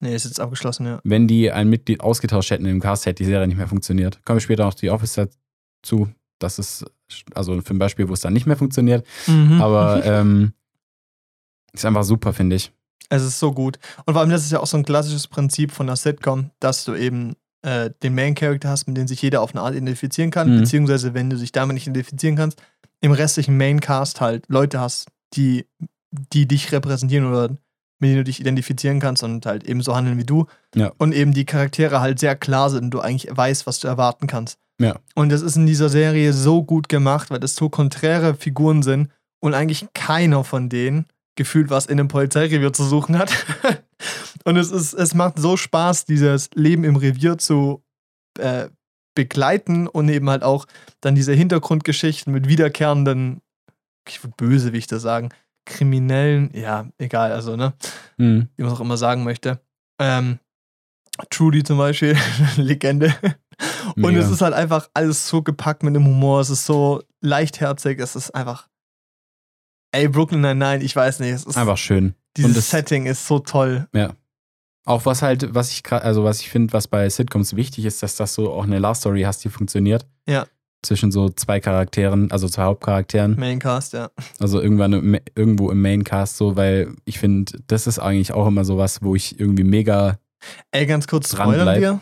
nee, ist jetzt abgeschlossen, ja. wenn die ein Mitglied ausgetauscht hätten im Cast, hätte die Serie nicht mehr funktioniert. Kommen wir später noch die Office dazu. Das ist also für ein Beispiel, wo es dann nicht mehr funktioniert. Mhm. Aber ähm, Ist einfach super, finde ich. Es ist so gut. Und vor allem, das ist ja auch so ein klassisches Prinzip von der Sitcom, dass du eben äh, den Main-Character hast, mit dem sich jeder auf eine Art identifizieren kann, Mhm. beziehungsweise wenn du dich damit nicht identifizieren kannst, im restlichen Main-Cast halt Leute hast, die, die dich repräsentieren oder mit denen du dich identifizieren kannst und halt eben so handeln wie du. Ja. Und eben die Charaktere halt sehr klar sind und du eigentlich weißt, was du erwarten kannst. Ja. Und das ist in dieser Serie so gut gemacht, weil das so konträre Figuren sind und eigentlich keiner von denen gefühlt was in einem Polizeirevier zu suchen hat. und es ist, es macht so Spaß, dieses Leben im Revier zu äh, begleiten und eben halt auch dann diese Hintergrundgeschichten mit wiederkehrenden, ich würde Bösewichte sagen, Kriminellen, ja, egal, also, ne, Mhm. wie man es auch immer sagen möchte. Ähm, Trudy zum Beispiel, Legende. Und Mega. es ist halt einfach alles so gepackt mit dem Humor, es ist so leichtherzig, es ist einfach. Ey, Brooklyn Nine-Nine, ich weiß nicht, es ist Einfach schön. dieses und das- Setting ist so toll. Auch was halt, was ich gerade, also was ich finde, was bei Sitcoms wichtig ist, dass das so auch eine Love Story hast, die funktioniert. Ja. Zwischen so zwei Charakteren, also zwei Hauptcharakteren. Maincast, ja. Also irgendwann im, irgendwo im Maincast so, weil ich finde, das ist eigentlich auch immer sowas, wo ich irgendwie mega. Ey, ganz kurz, spoilern wir?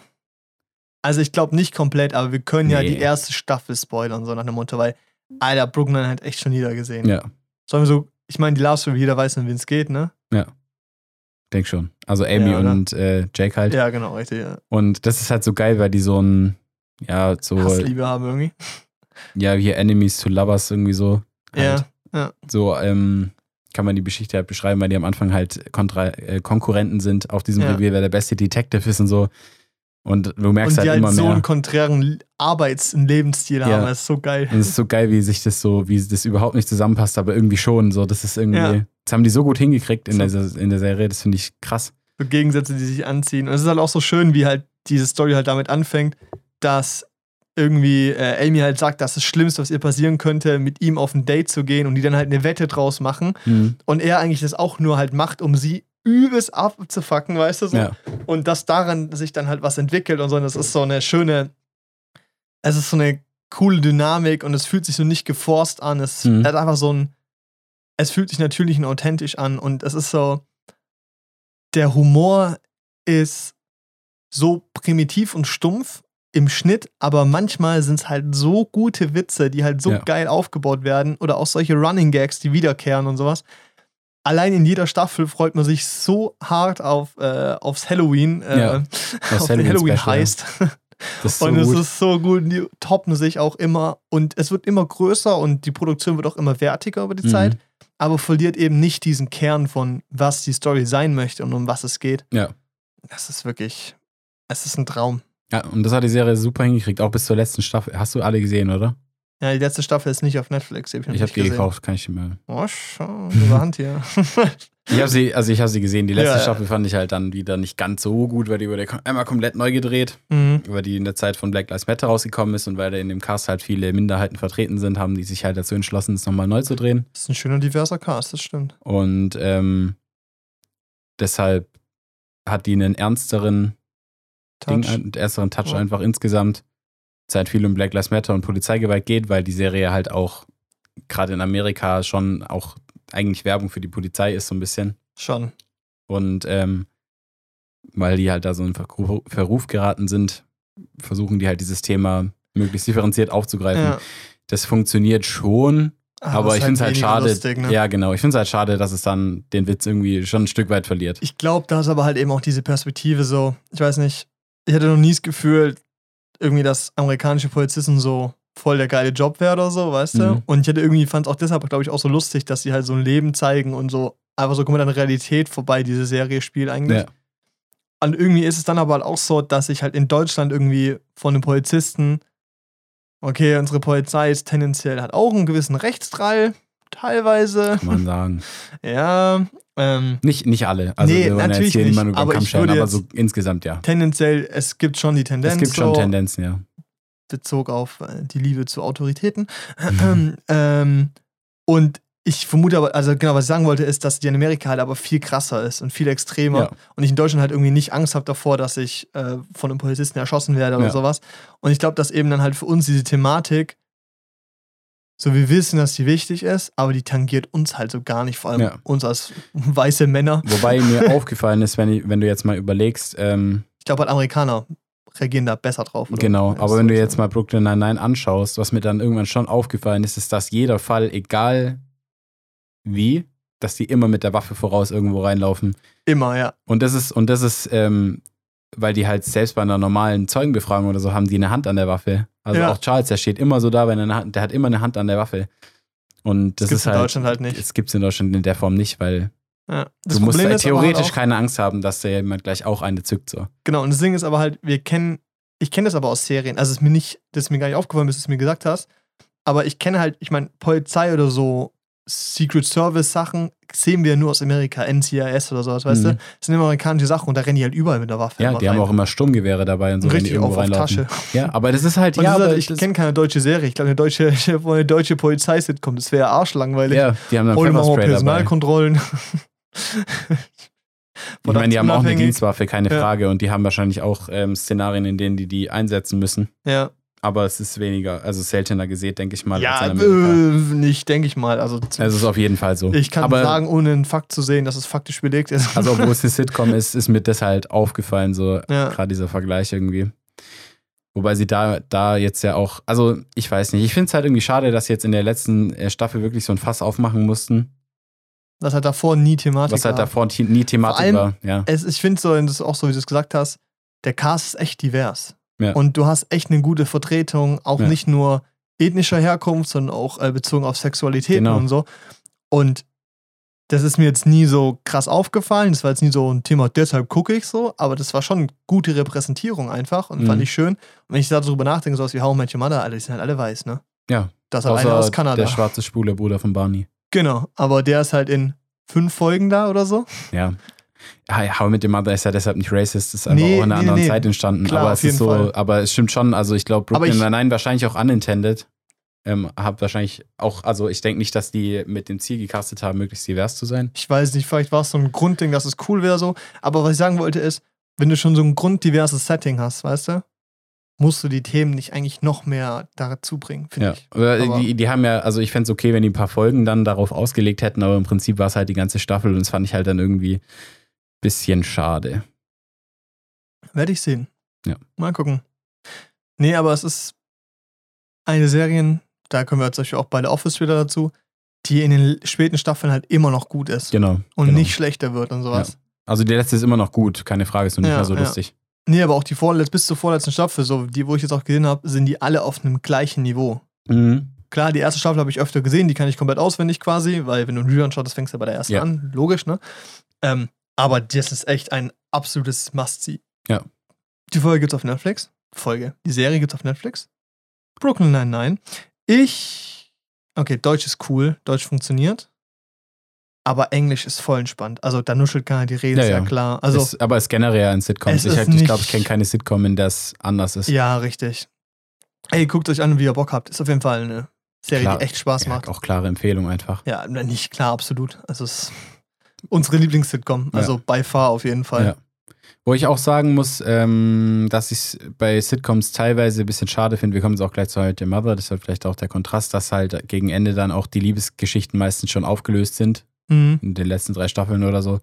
Also ich glaube nicht komplett, aber wir können ja Nee. die erste Staffel spoilern, so nach dem Motto, weil, Alter, Brooklyn hat echt schon jeder gesehen. Ja, Sollen wir so, ich meine, die Last Story, jeder weiß, um wen es geht, ne? denk schon. Also Amy Ja, und äh, Jake halt. Ja, genau, richtig, ja. Und das ist halt so geil, weil die so ein, ja, so, Hassliebe haben irgendwie. ja, hier Enemies to Lovers irgendwie so. Halt. Ja. So, ähm, kann man die Geschichte halt beschreiben, weil die am Anfang halt Kontra äh, Konkurrenten sind auf diesem Ja. Revier, wer der beste Detective ist und so. Und du merkst Und die halt halt immer so mehr. einen konträren Arbeits- und Lebensstil Ja. haben, das ist so geil. Und es ist so geil, wie sich das so, wie das überhaupt nicht zusammenpasst, aber irgendwie schon. So, das ist irgendwie. Ja. Das haben die so gut hingekriegt in, So. der, in der Serie, das finde ich krass. so Gegensätze, die sich anziehen. Und es ist halt auch so schön, wie halt diese Story halt damit anfängt, dass irgendwie äh, Amy halt sagt, dass das Schlimmste, was ihr passieren könnte, mit ihm auf ein Date zu gehen und die dann halt eine Wette draus machen Mhm. und er eigentlich das auch nur halt macht, um sie übelst abzufacken, weißt du so? Ja. Und dass daran sich dann halt was entwickelt und so. Und das ist so eine schöne, es ist so eine coole Dynamik und es fühlt sich so nicht geforst an. Es Mhm. hat einfach so ein, es fühlt sich natürlich und authentisch an und es ist so, der Humor ist so primitiv und stumpf im Schnitt, aber manchmal sind es halt so gute Witze, die halt so Ja. geil aufgebaut werden oder auch solche Running Gags, die wiederkehren und sowas. Allein in jeder Staffel freut man sich so hart auf, äh, aufs Halloween, äh, Ja, auf den Halloween Halloween heißt. So und es gut. ist so gut, die toppen sich auch immer und es wird immer größer und die Produktion wird auch immer wertiger über die Mhm. Zeit, aber verliert eben nicht diesen Kern von, was die Story sein möchte und um was es geht. Ja. Das ist wirklich, es ist ein Traum. Ja, und das hat die Serie super hingekriegt, auch bis zur letzten Staffel. Hast du alle gesehen, oder? Ja, die letzte Staffel ist nicht auf Netflix. Hab ich Ich habe die gesehen. gekauft, kann ich dir mal. Oh, schau, Hand hier. Ich habe sie, also ich habe sie gesehen. Die letzte Ja. Staffel fand ich halt dann wieder nicht ganz so gut, weil die wurde einmal komplett neu gedreht, mhm. weil die in der Zeit von Black Lives Matter rausgekommen ist und weil da in dem Cast halt viele Minderheiten vertreten sind, haben die sich halt dazu entschlossen, es nochmal neu zu drehen. Das ist ein schöner diverser Cast, das stimmt. Und ähm, deshalb hat die einen ernsteren Touch. einen ernsteren Touch Ja. einfach insgesamt. Es halt viel um Black Lives Matter und Polizeigewalt geht, weil die Serie halt auch gerade in Amerika schon auch eigentlich Werbung für die Polizei ist, so ein bisschen. Schon. Und ähm, weil die halt da so in Verruf, geraten sind, versuchen die halt dieses Thema möglichst differenziert aufzugreifen. Ja. Das funktioniert schon, aber, es ich finde es halt weniger schade. Lustig, ne? Ja, genau. Ich finde es halt schade, dass es dann den Witz irgendwie schon ein Stück weit verliert. Ich glaube, da ist aber halt eben auch diese Perspektive so, ich weiß nicht, ich hatte noch nie das Gefühl, irgendwie, dass amerikanische Polizisten so voll der geile Job wäre oder so, weißt du? Mhm. Und ich hatte irgendwie, fand es auch deshalb, glaube ich, auch so lustig, dass sie halt so ein Leben zeigen und so einfach so komplett an Realität vorbei diese Serie spielt eigentlich. Ja. Und irgendwie ist es dann aber halt auch so, dass ich halt in Deutschland irgendwie von den Polizisten, okay, unsere Polizei ist tendenziell hat auch einen gewissen Rechtsdrall, teilweise. Kann man sagen. Ja, ähm, Nicht, nicht alle. Also Nee, wir wollen natürlich jetzt hier nicht, aber ich würde aber so insgesamt ja. tendenziell, es gibt schon die Tendenz, Es gibt schon so, Tendenzen, ja. Bezug auf äh, die Liebe zu Autoritäten. ähm, und ich vermute aber, also genau, was ich sagen wollte, ist, dass die in Amerika halt aber viel krasser ist und viel extremer. Ja. Und ich in Deutschland halt irgendwie nicht Angst habe davor, dass ich äh, von einem Polizisten erschossen werde oder Ja. sowas. Und ich glaube, dass eben dann halt für uns diese Thematik So, wir wissen, dass die wichtig ist, aber die tangiert uns halt so gar nicht, vor allem Ja. uns als weiße Männer. Wobei mir aufgefallen ist, wenn, ich, wenn du jetzt mal überlegst, ähm, Ich glaube, halt Amerikaner reagieren da besser drauf. oder? genau, aber wenn du jetzt mal Brooklyn Nine-Nine anschaust, was mir dann irgendwann schon aufgefallen ist, ist, dass jeder Fall, egal wie, dass die immer mit der Waffe voraus irgendwo reinlaufen. Immer, ja. Und das ist, und das ist, ähm, weil die halt selbst bei einer normalen Zeugenbefragung oder so haben die eine Hand an der Waffe. Also Ja. auch Charles, der steht immer so da, wenn er Hand, der hat immer eine Hand an der Waffe. Und das, Das, gibt's ist in halt, Deutschland halt nicht. Das gibt es in Deutschland in der Form nicht, weil Ja. du musst halt theoretisch halt keine Angst haben, dass da jemand gleich auch eine zückt. So. Genau, und das Ding ist aber halt, wir kennen, ich kenne das aber aus Serien. Also es ist mir nicht, das ist mir gar nicht aufgefallen, bis du es mir gesagt hast. Aber ich kenne halt, ich meine, Polizei oder so Secret Service Sachen sehen wir nur aus Amerika, NCIS oder sowas, weißt Mhm. du? Das sind immer amerikanische Sachen und da rennen die halt überall mit der Waffe. Ja, die haben rein. auch immer Sturmgewehre dabei und so, wenn die richtig irgendwo auf, auf reinlaufen. Tasche. Ja, aber das ist halt, Und ja, halt, ich kenne keine deutsche Serie. Ich glaube, eine deutsche, eine deutsche Polizei-Sitcom, das wäre arschlangweilig. ja, die haben dann Pfefferspray dabei. Personalkontrollen. Ich meine, die haben auch eine. Dienstwaffe, keine Ja. Frage. Und die haben wahrscheinlich auch ähm, Szenarien, in denen die die einsetzen müssen. Ja, Aber es ist weniger, also seltener gesät, denke ich mal. ja äh, nicht, denke ich mal. Also, Es ist auf jeden Fall so. ich kann aber, sagen, ohne einen Fakt zu sehen, dass es faktisch belegt ist. Also, obwohl es eine Sitcom ist, ist mir das halt aufgefallen, so Ja. gerade dieser Vergleich irgendwie. Wobei sie da, da jetzt ja auch, also ich weiß nicht, ich finde es halt irgendwie schade, dass sie jetzt in der letzten äh, Staffel wirklich so ein Fass aufmachen mussten, Das hat davor nie Thematik was halt war. davor nie Thematik allem- war. Ja. Es, ich finde so, das auch so, wie du es gesagt hast, der Cast ist echt divers. Ja. Und du hast echt eine gute Vertretung, auch Ja. nicht nur ethnischer Herkunft, sondern auch äh, bezogen auf Sexualität Genau. und so. Und das ist mir jetzt nie so krass aufgefallen. Das war jetzt nie so ein Thema, deshalb gucke ich so, aber das war schon eine gute Repräsentierung einfach und Mhm. fand ich schön. Und wenn ich darüber nachdenke, sowas wie How Met Your Mother, alle, die sind halt alle weiß, ne? Ja. Das halt einer aus Kanada. der schwarze schwule Bruder von Barney. Genau, aber der ist halt in fünf Folgen da oder so. Ja. How Met Your Mother ist ja deshalb nicht racist, ist einfach Nee, auch in einer nee, anderen nee. Zeit entstanden. Klar, aber es ist so, Fall. aber es stimmt schon, also ich glaube, Brooklyn Nine-Nine wahrscheinlich auch unintended. Ähm, hab wahrscheinlich auch, also ich denke nicht, dass die mit dem Ziel gecastet haben, möglichst divers zu sein. Ich weiß nicht, vielleicht war es so ein Grundding, dass es cool wäre so. Aber was ich sagen wollte ist, wenn du schon so ein grunddiverses Setting hast, weißt du, musst du die Themen nicht eigentlich noch mehr dazu bringen, finde Ja. ich. Aber die, die haben ja, also ich fände es okay, wenn die ein paar Folgen dann darauf ausgelegt hätten, aber im Prinzip war es halt die ganze Staffel und das fand ich halt dann irgendwie bisschen schade. Werde ich sehen. Ja. Mal gucken. Nee, aber es ist eine Serie, da können wir zum Beispiel auch bei der Office wieder dazu, die in den späten Staffeln halt immer noch gut ist Genau. und genau. nicht schlechter wird und sowas. Also die letzte ist immer noch gut, keine Frage, ist nur nicht Ja, mehr so ja. lustig. Nee, aber auch die vorletzte, bis zur vorletzten Staffel, so die, wo ich jetzt auch gesehen habe, sind die alle auf einem gleichen Niveau. Mhm. Klar, die erste Staffel habe ich öfter gesehen, die kann ich komplett auswendig quasi, weil wenn du einen Rerun schaust, fängst du ja bei der ersten Ja. an, logisch, ne? Ähm, aber das ist echt ein absolutes Must-See. Ja. Die Folge gibt's auf Netflix. Folge. Die Serie gibt's auf Netflix. Brooklyn Nine-Nine. Ich. Okay, Deutsch ist cool, Deutsch funktioniert. Aber Englisch ist voll entspannt. Also da nuschelt keiner die Rede, Ja, ist ja ja. klar. Also, ist, aber es ist generell ein Sitcom. Ich, ist halt- ich glaube, nicht- ich kenne keine Sitcom, in der es anders ist. ja, richtig. Ey, guckt euch an, wie ihr Bock habt. Ist auf jeden Fall eine Serie, Klar. die echt Spaß Ja, macht. auch klare Empfehlung einfach. Ja, nicht klar, absolut. Also es ist unsere Lieblings-Sitcom. Also by far auf jeden Fall. Ja. Wo ich auch sagen muss, ähm, dass ich es bei Sitcoms teilweise ein bisschen schade finde. Wir kommen jetzt auch gleich zu I Mother. Das ist halt vielleicht auch der Kontrast, dass halt gegen Ende dann auch die Liebesgeschichten meistens schon aufgelöst sind. Mhm. In den letzten drei Staffeln oder so.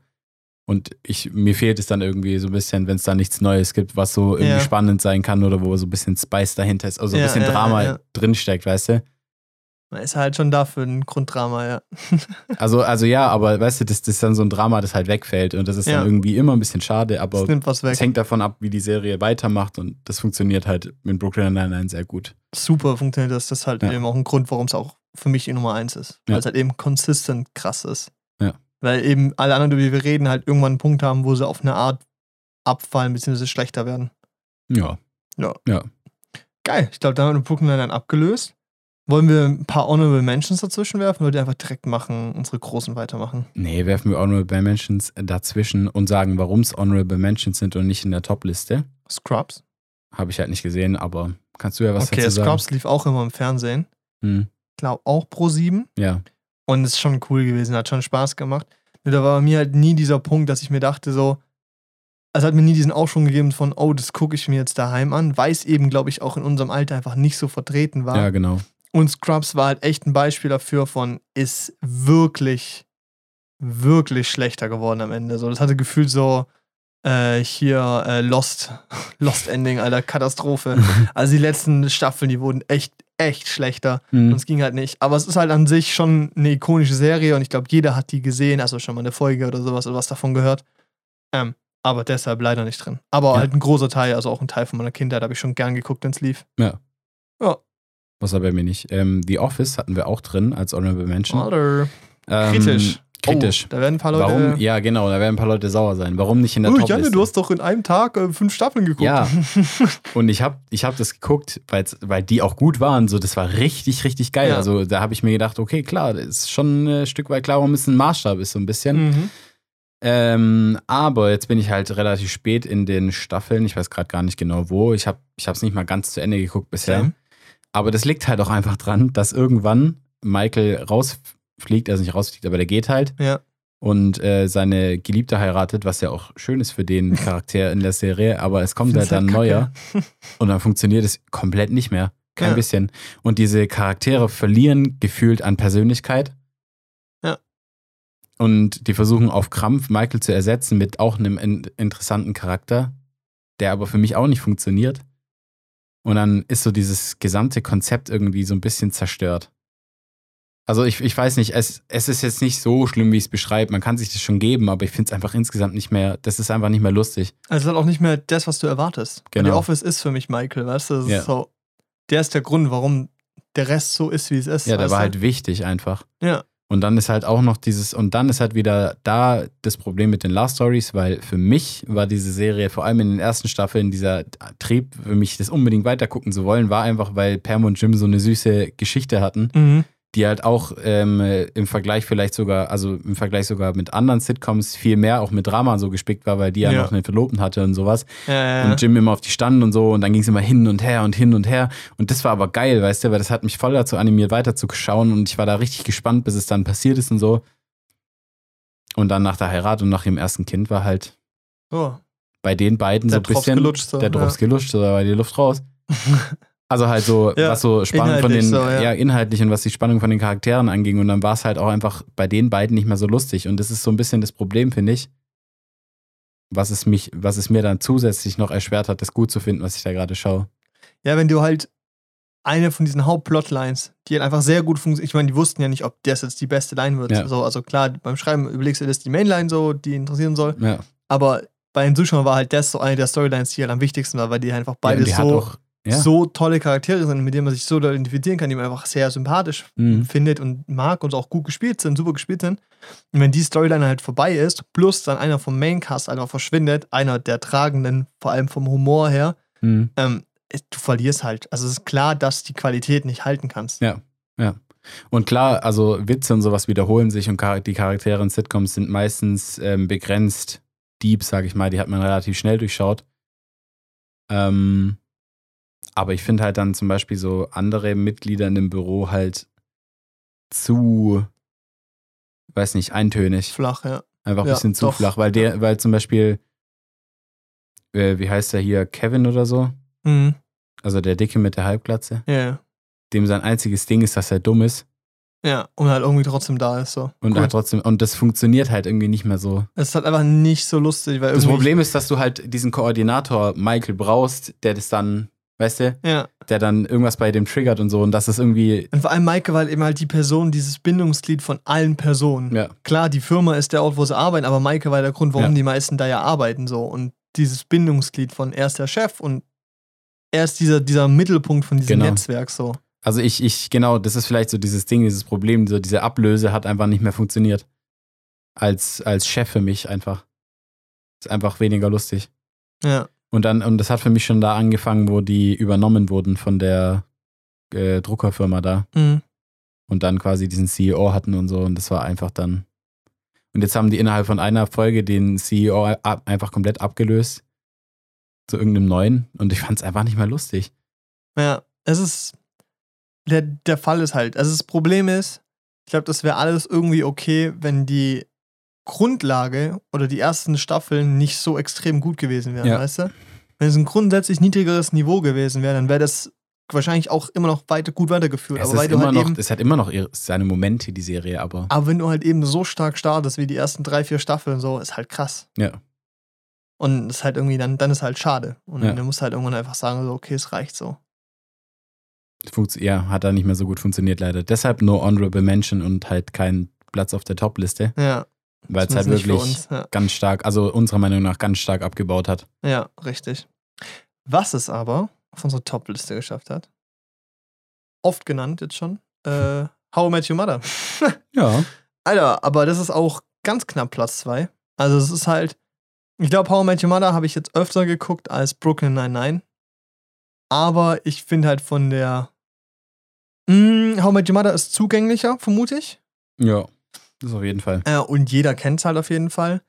Und ich, mir fehlt es dann irgendwie so ein bisschen, wenn es da nichts Neues gibt, was so irgendwie Ja. spannend sein kann oder wo so ein bisschen Spice dahinter ist. Also ein Ja, bisschen ja, Drama ja, ja. drinsteckt, weißt du? Man ist halt schon da für ein Grunddrama, ja. Also, also ja, aber weißt du, das, das ist dann so ein Drama, das halt wegfällt. Und das ist Ja. dann irgendwie immer ein bisschen schade, aber Das nimmt was weg. es hängt davon ab, wie die Serie weitermacht. Und das funktioniert halt mit Brooklyn Nine-Nine sehr gut. Super funktioniert das. Das ist halt Ja. eben auch ein Grund, warum es auch für mich die Nummer eins ist. Weil Ja. es halt eben consistent krass ist. Ja. Weil eben alle anderen, über die wir reden, halt irgendwann einen Punkt haben, wo sie auf eine Art abfallen bzw. schlechter werden. Ja. Geil. Ich glaube, da haben wir Brooklyn Nine-Nine abgelöst. Wollen wir ein paar Honorable Mentions dazwischen werfen oder die einfach direkt machen, unsere Großen weitermachen? Nee, werfen wir Honorable Mentions dazwischen und sagen, warum es Honorable Mentions sind und nicht in der Top-Liste. Scrubs. Habe ich halt nicht gesehen, aber kannst du ja was okay, dazu sagen? Scrubs lief auch immer im Fernsehen. Hm, Ich glaube auch pro 7. ja. Und es ist schon cool gewesen, hat schon Spaß gemacht. Nur da war bei mir halt nie dieser Punkt, dass ich mir dachte, so, es hat mir nie diesen Aufschwung gegeben von, oh, das gucke ich mir jetzt daheim an, weil es eben, glaube ich, auch in unserem Alter einfach nicht so vertreten war. Ja, genau. Und Scrubs war halt echt ein Beispiel dafür von, ist wirklich, wirklich schlechter geworden am Ende. So, das hatte gefühlt so, äh, hier äh, Lost, Lost Ending, Alter, Katastrophe. also die letzten Staffeln, die wurden echt, echt schlechter. Mhm. Und es ging halt nicht. Aber es ist halt an sich schon eine ikonische Serie und ich glaube, jeder hat die gesehen, also schon mal eine Folge oder sowas oder was davon gehört. Ähm, aber deshalb leider nicht drin. Aber Ja. halt ein großer Teil, also auch ein Teil von meiner Kindheit, habe ich schon gern geguckt, wenn es lief. Ja. Ja. Was aber bei mir nicht. Ähm, The Office hatten wir auch drin als Honorable Mention. Alter. Ähm, Kritisch. Kritisch. Oh, da werden ein paar Leute. Warum? Ja, genau, da werden ein paar Leute sauer sein. Warum nicht in der Oh, Top Janne, du hast doch in einem Tag äh, fünf Staffeln geguckt. Ja. Und ich habe ich hab das geguckt, weil die auch gut waren. So, das war richtig, richtig geil. Ja. Also da habe ich mir gedacht, okay, klar, das ist schon ein Stück weit klar, warum es ein Maßstab ist, so ein bisschen. mhm. Ähm, aber jetzt bin ich halt relativ spät in den Staffeln. Ich weiß gerade gar nicht genau wo. Ich habe es nicht mal ganz zu Ende geguckt bisher. Same. Aber das liegt halt auch einfach dran, dass irgendwann Michael rausfliegt, also nicht rausfliegt, aber der geht halt Ja. und äh, seine Geliebte heiratet, was ja auch schön ist für den Charakter in der Serie, aber es kommt halt dann halt neuer und dann funktioniert es komplett nicht mehr. Kein Ja. bisschen. Und diese Charaktere verlieren gefühlt an Persönlichkeit. Ja. Und die versuchen auf Krampf Michael zu ersetzen mit auch einem in interessanten Charakter, der aber für mich auch nicht funktioniert. Und dann ist so dieses gesamte Konzept irgendwie so ein bisschen zerstört. Also ich, ich weiß nicht, es, es ist jetzt nicht so schlimm, wie ich es beschreibe. Man kann sich das schon geben, aber ich finde es einfach insgesamt nicht mehr, das ist einfach nicht mehr lustig. Also es ist halt auch nicht mehr das, was du erwartest. Genau. The Office ist für mich Michael, weißt du? Das Ja. ist so, der ist der Grund, warum der Rest so ist, wie es ist. Ja, der war du? halt wichtig einfach. Ja. Und dann ist halt auch noch dieses, und dann ist halt wieder da das Problem mit den Love Stories, weil für mich war diese Serie, vor allem in den ersten Staffeln, dieser Trieb, für mich das unbedingt weitergucken zu wollen, war einfach, weil Pam und Jim so eine süße Geschichte hatten, Mhm. Die halt auch ähm, im Vergleich vielleicht sogar, also im Vergleich sogar mit anderen Sitcoms viel mehr auch mit Drama so gespickt war, weil die ja, Ja. noch einen Verlobten hatte und sowas. Ja. Und Jim immer auf die standen und so und dann ging es immer hin und her und hin und her. Und das war aber geil, weißt du, weil das hat mich voll dazu animiert, weiterzuschauen und ich war da richtig gespannt, bis es dann passiert ist und so. Und dann nach der Heirat und nach dem ersten Kind war halt Oh. bei den beiden so Der ein Drops bisschen gelutscht, so, der Drops gelutscht, so da war die Luft raus. Also halt so, Ja, was so Spannung von den, so, ja. ja. inhaltlich und was die Spannung von den Charakteren anging. Und dann war es halt auch einfach bei den beiden nicht mehr so lustig. Und das ist so ein bisschen das Problem, finde ich. Was es mich, was es mir dann zusätzlich noch erschwert hat, das gut zu finden, was ich da gerade schaue. Ja, wenn du halt eine von diesen Hauptplotlines, die halt einfach sehr gut funktioniert, ich meine, die wussten ja nicht, ob das jetzt die beste Line wird. Ja. So, also klar, beim Schreiben überlegst du, das ist die Mainline so, die interessieren soll. Ja. Aber bei den Zuschauern war halt das so eine der Storylines, die halt am wichtigsten war, weil die einfach beide ja, die so, ja. so tolle Charaktere sind, mit denen man sich so identifizieren kann, die man einfach sehr sympathisch Mhm. findet und mag und auch gut gespielt sind, super gespielt sind. Und wenn die Storyline halt vorbei ist, plus dann einer vom Maincast einfach verschwindet, einer der Tragenden, vor allem vom Humor her, Mhm. ähm, du verlierst halt. Also es ist klar, dass die Qualität nicht halten kannst. Ja. Und klar, also Witze und sowas wiederholen sich und die Charaktere in Sitcoms sind meistens ähm, begrenzt deep, sag ich mal. Die hat man relativ schnell durchschaut. Ähm, aber ich finde halt dann zum Beispiel so andere Mitglieder in dem Büro halt zu, weiß nicht, eintönig. Flach, ja. Einfach ein Ja, bisschen zu doch. flach, weil der, weil zum Beispiel, äh, wie heißt der hier, Kevin oder so? Mhm. Also der Dicke mit der Halbglatze. Ja, ja. Dem sein einziges Ding ist, dass er dumm ist. Ja, und halt irgendwie trotzdem da ist so. Und Cool. halt trotzdem, und das funktioniert halt irgendwie nicht mehr so. Es ist halt einfach nicht so lustig, weil Das. Problem ist, dass du halt diesen Koordinator Michael brauchst, der das dann, weißt du, Ja. der dann irgendwas bei dem triggert und so und das ist irgendwie, Und vor allem Maike war halt eben halt die Person, dieses Bindungsglied von allen Personen. ja, Klar, die Firma ist der Ort, wo sie arbeiten, aber Maike war der Grund, warum Ja. die meisten da ja arbeiten so. Und dieses Bindungsglied von er ist der Chef und er ist dieser, dieser Mittelpunkt von diesem Genau. Netzwerk so. also ich, ich, genau, das ist vielleicht so dieses Ding, dieses Problem, so diese Ablöse hat einfach nicht mehr funktioniert. Als, als Chef für mich einfach. Ist einfach weniger lustig. Ja. Und dann, und das hat für mich schon da angefangen, wo die übernommen wurden von der äh, Druckerfirma da. Mhm. und dann quasi diesen CEO hatten und so. Und das war einfach dann. Und jetzt haben die innerhalb von einer Folge den CEO ab, einfach komplett abgelöst zu irgendeinem neuen. Und ich fand es einfach nicht mehr lustig. Ja, es ist. Der, der Fall ist halt. Also das Problem ist, ich glaube, das wäre alles irgendwie okay, wenn die Grundlage oder die ersten Staffeln nicht so extrem gut gewesen wären, Ja. weißt du? Wenn es ein grundsätzlich niedrigeres Niveau gewesen wäre, dann wäre das wahrscheinlich auch immer noch weiter, gut weitergeführt. Es, aber weil du halt noch, eben, es hat immer noch ihre, seine Momente, die Serie, aber aber wenn du halt eben so stark startest wie die ersten drei, vier Staffeln, so, ist halt krass. ja. Und ist halt irgendwie, dann, dann ist halt schade. Und Ja. dann musst du halt irgendwann einfach sagen, so, okay, es reicht so. Funktio- ja, hat da nicht mehr so gut funktioniert leider. Deshalb nur Honorable Mention und halt kein Platz auf der Top-Liste, Ja. Weil es halt wirklich uns, Ja. ganz stark, also unserer Meinung nach ganz stark abgebaut hat. ja, richtig. Was es aber auf unsere Top-Liste geschafft hat, oft genannt jetzt schon, äh, How I Met Your Mother. Ja. Alter, aber das ist auch ganz knapp Platz 2. Also es ist halt, ich glaube, How I Met Your Mother habe ich jetzt öfter geguckt als Brooklyn Nine-Nine. Aber ich finde halt von der Mm, How I Met Your Mother ist zugänglicher, vermute ich. Ja. Das auf jeden Fall. Äh, und jeder kennt es halt auf jeden Fall.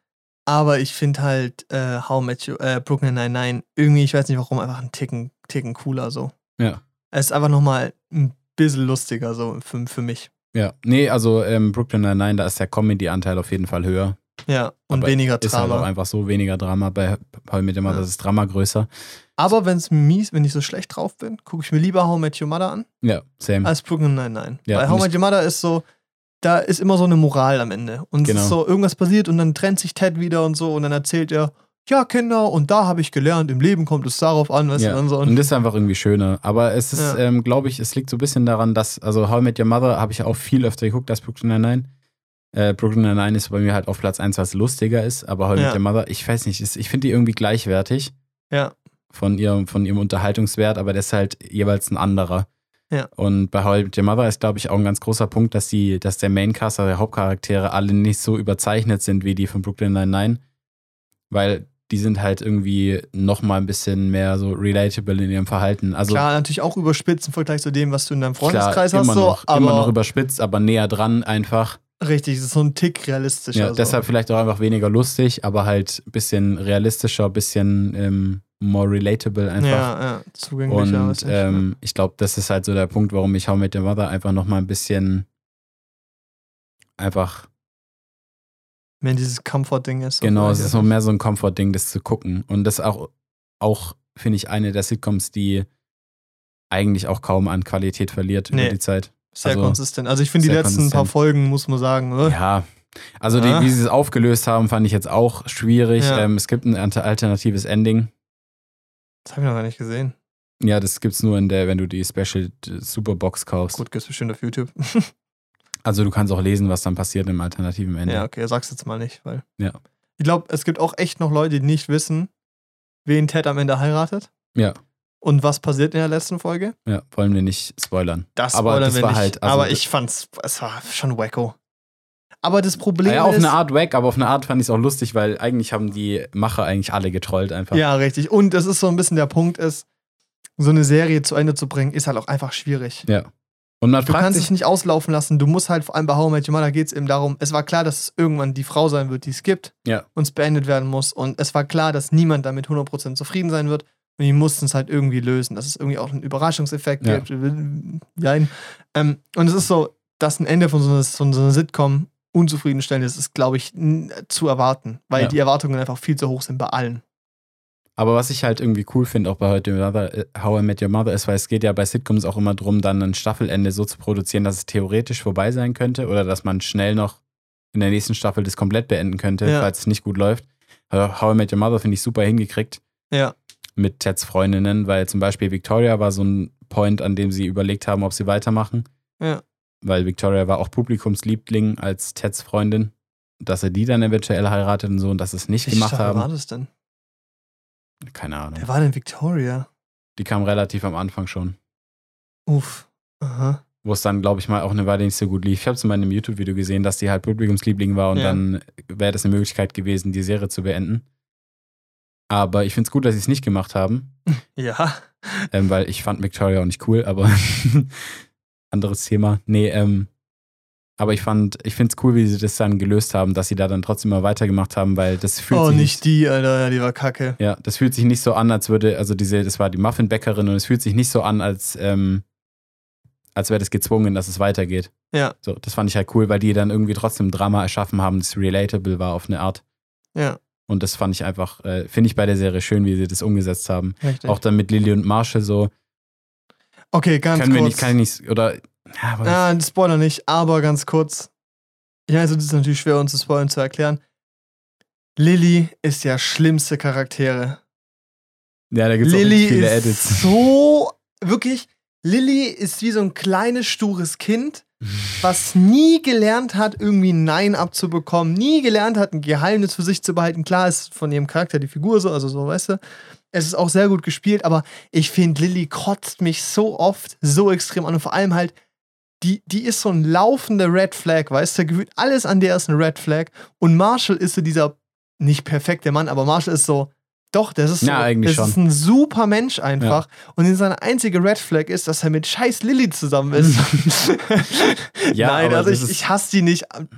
Aber ich finde halt äh, How Met Your, äh, Brooklyn Nine-Nine irgendwie, ich weiß nicht warum, einfach einen Ticken, Ticken cooler so. Ja. Es ist einfach nochmal ein bisschen lustiger so für, für mich. Ja. Nee, also ähm, Brooklyn Nine-Nine, da ist der Comedy-Anteil auf jeden Fall höher. Ja, und Aber weniger Ist halt auch Drama. einfach so weniger Drama. Bei How I Met Your Mother Ja. ist das Drama größer. Aber wenn es mies, wenn ich so schlecht drauf bin, gucke ich mir lieber How I Met Your Mother an, Ja, same. als Brooklyn Nine-Nine. Ja, Weil How I Met Your Mother ist so, da ist immer so eine Moral am Ende. Und es Genau. ist so, irgendwas passiert und dann trennt sich Ted wieder und so und dann erzählt er, ja, Kinder, und da habe ich gelernt, im Leben kommt es darauf an, weißt Ja. du, und so. Und das ist einfach irgendwie schöner. Aber es ist, Ja. ähm, glaube ich, es liegt so ein bisschen daran, dass, also How I Met Your Mother habe ich auch viel öfter geguckt als Brooklyn Nine-Nine. Äh, Brooklyn Nine-Nine ist bei mir halt auf Platz 1, weil es lustiger ist. Aber How I Ja. Met Your Mother, ich weiß nicht, ist, ich finde die irgendwie gleichwertig Ja. von ihrem, von ihrem Unterhaltungswert, aber das ist halt jeweils ein anderer. Ja. Und bei How I Met Your Mother ist, glaube ich, auch ein ganz großer Punkt, dass die, dass der Maincast, also der Hauptcharaktere, alle nicht so überzeichnet sind wie die von Brooklyn Nine-Nine. Weil die sind halt irgendwie noch mal ein bisschen mehr so relatable in ihrem Verhalten. Also Klar, natürlich auch überspitzt im Vergleich zu dem, was du in deinem klar, Freundeskreis hast, immer, so, noch, aber immer noch überspitzt, aber näher dran einfach. richtig, es ist so ein Tick realistischer. Ja, so. deshalb vielleicht auch einfach weniger lustig, aber halt ein bisschen realistischer, ein bisschen ähm, more relatable einfach. Ja, ja, zugänglicher. Und ähm, ich glaube, das ist halt so der Punkt, warum ich How Met Your Mother einfach noch mal ein bisschen einfach, Wenn dieses Comfort-Ding ist. genau, es ist so mehr so ein Comfort-Ding, das zu gucken. Und das auch, auch finde ich, eine der Sitcoms, die eigentlich auch kaum an Qualität verliert Nee. über die Zeit. Sehr also, konsistent. Also ich finde die letzten paar. Folgen, muss man sagen, äh, Ja. Also, die, Ja. wie sie es aufgelöst haben, fand ich jetzt auch schwierig. Ja. Ähm, es gibt ein alter- alternatives Ending. Das habe ich noch gar nicht gesehen. Ja, das gibt's nur in der, wenn du die Special Superbox kaufst. Gut, gibt's bestimmt auf YouTube. Also du kannst auch lesen, was dann passiert im alternativen Ende. Ja, okay, sag's jetzt mal nicht, weil. Ja. Ich glaube, es gibt auch echt noch Leute, die nicht wissen, wen Ted am Ende heiratet. Ja. Und was passiert in der letzten Folge. Ja, wollen wir nicht spoilern. Das Aber spoilern das wir war nicht. halt- also- aber ich fand's, es war schon wacko. Aber das Problem Ja, auf ist. eine Art wack, aber auf eine Art fand ich es auch lustig, weil eigentlich haben die Macher eigentlich alle getrollt einfach. Ja, richtig. Und das ist so ein bisschen der Punkt, ist, so eine Serie zu Ende zu bringen, ist halt auch einfach schwierig. Ja. Und man Du fragt kannst sich, dich nicht auslaufen lassen. Du musst halt, vor allem bei How I Met Your Mother geht es eben darum, es war klar, dass es irgendwann die Frau sein wird, die es gibt Ja. und es beendet werden muss. Und es war klar, dass niemand damit 100% zufrieden sein wird. Und die mussten es halt irgendwie lösen, dass es irgendwie auch einen Überraschungseffekt Ja. gibt. Jein. Ähm, und es ist so, dass ein Ende von so einer, von so einer Sitcom unzufriedenstellend ist, ist, glaube ich, zu erwarten, weil Ja. die Erwartungen einfach viel zu hoch sind bei allen. aber was ich halt irgendwie cool finde, auch bei Mother, äh, How I Met Your Mother ist, weil es geht ja bei Sitcoms auch immer drum, dann ein Staffelende so zu produzieren, dass es theoretisch vorbei sein könnte oder dass man schnell noch in der nächsten Staffel das komplett beenden könnte, Ja. falls es nicht gut läuft. Also How I Met Your Mother finde ich super hingekriegt. Ja. mit Teds Freundinnen, weil zum Beispiel Victoria war so ein Point, an dem sie überlegt haben, ob sie weitermachen. Ja. Weil Victoria war auch Publikumsliebling als Teds Freundin, dass er die dann eventuell heiratet und so und dass sie es nicht Welche gemacht Staffel haben. war das denn? Keine Ahnung. Wer war denn Victoria? Die kam relativ am Anfang schon. Uff. Aha. Wo es dann, glaube ich, mal auch eine Weile nicht so gut lief. Ich habe es in meinem YouTube-Video gesehen, dass die halt Publikumsliebling war und Ja. dann wäre das eine Möglichkeit gewesen, die Serie zu beenden. Aber ich finde es gut, dass sie es nicht gemacht haben. Ja. ähm, weil ich fand Victoria auch nicht cool, aber anderes Thema. Nee, ähm, aber ich fand, ich finde es cool, wie sie das dann gelöst haben, dass sie da dann trotzdem mal weitergemacht haben, weil das fühlt Oh, sich nicht die, Alter, ja, die war kacke. ja, das fühlt sich nicht so an, als würde, also diese, das war die Muffinbäckerin und es fühlt sich nicht so an, als, ähm, als wäre das gezwungen, dass es weitergeht. Ja. So, das fand ich halt cool, weil die dann irgendwie trotzdem Drama erschaffen haben, das relatable war auf eine Art. Ja, Und das fand ich einfach, äh, finde ich bei der Serie schön, wie sie das umgesetzt haben. richtig. Auch dann mit Lilly und Marshall so, Okay, ganz Können wir kurz. nicht, kann ich nicht, oder, ja, aber Ja, Spoiler nicht, aber ganz kurz. Ja, also das ist natürlich schwer uns zu spoilern zu erklären. Lilly ist ja schlimmste Charaktere. ja, da gibt es auch Lilly richtig viele ist Edits. so wirklich. Lilly ist wie so ein kleines stures Kind, was nie gelernt hat, irgendwie ein Nein abzubekommen, nie gelernt hat, ein Geheimnis für sich zu behalten. Klar ist von ihrem Charakter die Figur so, also so, weißt du. Es ist auch sehr gut gespielt, aber ich finde, Lilly kotzt mich so oft so extrem an und vor allem halt, die, die ist so ein laufender Red Flag, weißt du, gefühlt alles an der ist ein Red Flag und Marshall ist so dieser nicht perfekte Mann, aber Marshall ist so, doch, das ist so, Ja, eigentlich das ist ein super Mensch einfach und seine einzige Red Flag ist, dass er mit scheiß Lilly zusammen ist. Ja, Nein, also ich, ist- ich hasse die nicht. Ein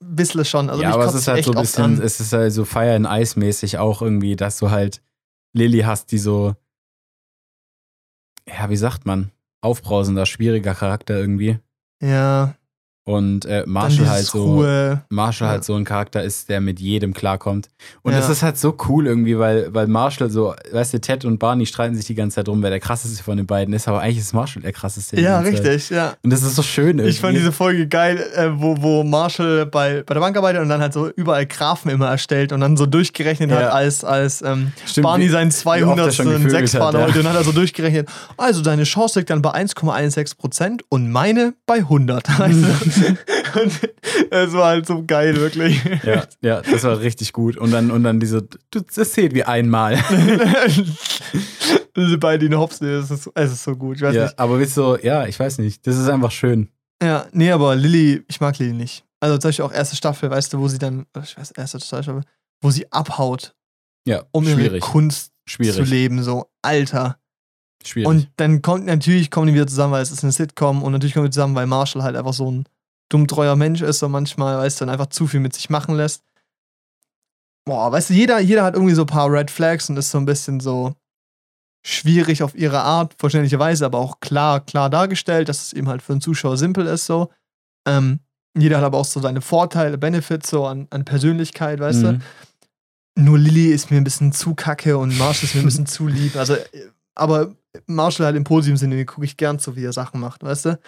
bisschen schon. Also ja, aber es ist halt echt so ein bisschen, an. es ist halt so Fire and Ice mäßig auch irgendwie, dass du halt Lilly hast, die so, ja, wie sagt man, aufbrausender, schwieriger Charakter irgendwie. Ja, Und äh, Marshall halt so, Ruhe. Marshall Ja. halt so ein Charakter ist, der mit jedem klarkommt. Und Ja. das ist halt so cool irgendwie, weil, weil Marshall so, weißt du, Ted und Barney streiten sich die ganze Zeit drum, wer der krasseste von den beiden ist, aber eigentlich ist Marshall der krasseste. Ja, ganze Zeit. richtig, ja. Und das ist so schön irgendwie. Ich fand diese Folge geil, äh, wo, wo Marshall bei, bei der Bank arbeitet und dann halt so überall Graphen immer erstellt und dann so durchgerechnet hat, Ja. als, als ähm, Stimmt, Barney seinen wie oft er schon 200. gevögelt Sechsfahren hat, ja. heute und dann hat er so durchgerechnet, also deine Chance liegt dann bei 1,16 Prozent und meine bei 100. Weißt du? Und es war halt so geil, wirklich. Ja, ja, das war richtig gut. Und dann, und dann diese, das zählt wie einmal. Diese beiden, in Hops es ist, es ist so gut. Ich weiß ja, nicht. aber wisst du, ja, ich weiß nicht. Das ist einfach schön. Ja, nee, aber Lilly, ich mag Lilly nicht. Also zum Beispiel auch erste Staffel, weißt du, wo sie dann, ich weiß, erste Staffel, wo sie abhaut, Ja, um ihre schwierig. Kunst zu Schwierig. leben, so, Alter. Schwierig. Und dann kommt natürlich kommen die wieder zusammen, weil es ist eine Sitcom und natürlich kommen die zusammen, weil Marshall halt einfach so ein dummtreuer Mensch ist und manchmal, weißt du, dann einfach zu viel mit sich machen lässt. Boah, weißt du, jeder, jeder hat irgendwie so ein paar Red Flags und ist so ein bisschen so schwierig auf ihre Art, verständlicherweise, aber auch klar, klar dargestellt, dass es eben halt für einen Zuschauer simpel ist, so. Ähm, jeder hat aber auch so seine Vorteile, Benefits so an, an Persönlichkeit, weißt du. Mhm. Nur Lilly ist mir ein bisschen zu kacke und Marshall ist mir ein bisschen zu lieb. Also, aber Marshall halt im positiven Sinne, gucke ich gern so, wie er Sachen macht, weißt du?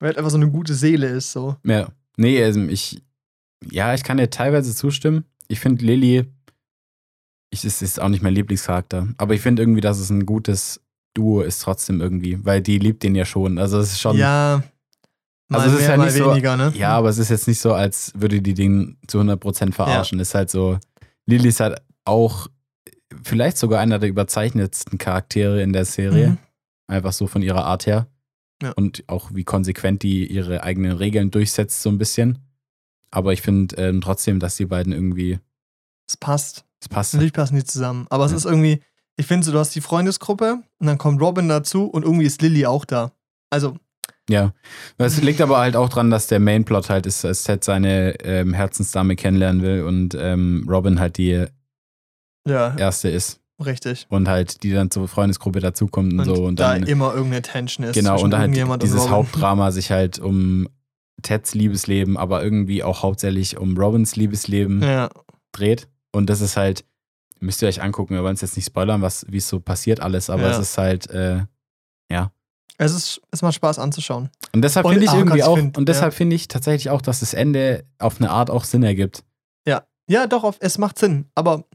Weil er halt einfach so eine gute Seele ist, so. Ja. Nee, also ich, ja, ich kann dir teilweise zustimmen. Ich finde Lilly, ich, es ist auch nicht mein Lieblingscharakter, aber ich finde irgendwie, dass es ein gutes Duo ist trotzdem irgendwie, weil die liebt den ja schon. Also es ist schon, ja. Mal Also es ist mehr, ja mal nicht so- weniger, ne? Ja, aber es ist jetzt nicht so, als würde die den zu 100% verarschen. Ist halt so, Lilly ist halt auch vielleicht sogar einer der überzeichnetsten Charaktere in der Serie. Mhm. Einfach so von ihrer Art her. Ja. Und auch wie konsequent die ihre eigenen Regeln durchsetzt, so ein bisschen. Aber ich finde ähm, trotzdem, dass die beiden irgendwie, Es passt. es passt. Natürlich passen die zusammen. Aber es Ja. ist irgendwie, ich finde so, du hast die Freundesgruppe und dann kommt Robin dazu und irgendwie ist Lilly auch da. Also, Ja. Das liegt aber halt auch dran, dass der Mainplot halt ist, dass Ted seine ähm, Herzensdame kennenlernen will und ähm, Robin halt die ja, erste ist. Richtig. Und halt die dann zur Freundesgruppe dazukommt und, Und, so. Und da dann immer irgendeine Tension ist. Genau, und dann halt dieses. Hauptdrama sich halt um Teds Liebesleben, aber irgendwie auch hauptsächlich um Robins Liebesleben Ja, dreht. Und das ist halt, müsst ihr euch angucken, wir wollen es jetzt nicht spoilern, was, wie es so passiert alles, aber Ja. es ist halt, äh, ja. es, ist, es macht Spaß anzuschauen. Und deshalb finde ich ah, irgendwie Gott, ich auch, find, und ja. deshalb finde ich tatsächlich auch, dass das Ende auf eine Art auch Sinn ergibt. Ja, doch, auf, es macht Sinn. Aber,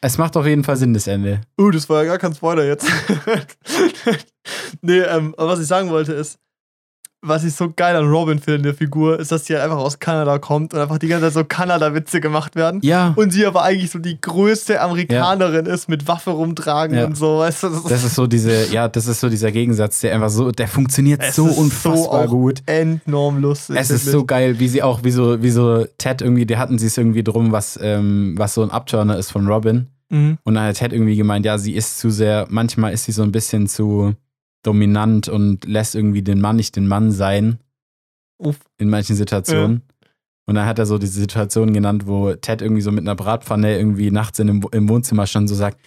Es macht auf jeden Fall Sinn, das Ende. uh, das war ja gar kein Spoiler jetzt. nee, ähm, aber was ich sagen wollte ist, was ich so geil an Robin finde in der Figur, ist, dass sie halt einfach aus Kanada kommt und einfach die ganze Zeit so Kanada-Witze gemacht werden. Ja, Und sie aber eigentlich so die größte Amerikanerin ist mit Waffe rumtragen Ja. und so, weißt du? Das ist das ist so diese, ja, das ist so dieser Gegensatz, der einfach so, der funktioniert Es so so unfassbar auch gut. enorm lustig. Es ist so geil, wie sie auch, wie so, wie so Ted irgendwie, die hatten sie es irgendwie drum, was, ähm, was so ein Abturner ist von Robin. Mhm. Und dann hat Ted irgendwie gemeint, ja, sie ist zu sehr, manchmal ist sie so ein bisschen zu dominant und lässt irgendwie den Mann nicht den Mann sein. Uff. In manchen Situationen. Und dann hat er so diese Situation genannt, wo Ted irgendwie so mit einer Bratpfanne irgendwie nachts in dem, im Wohnzimmer schon so sagt,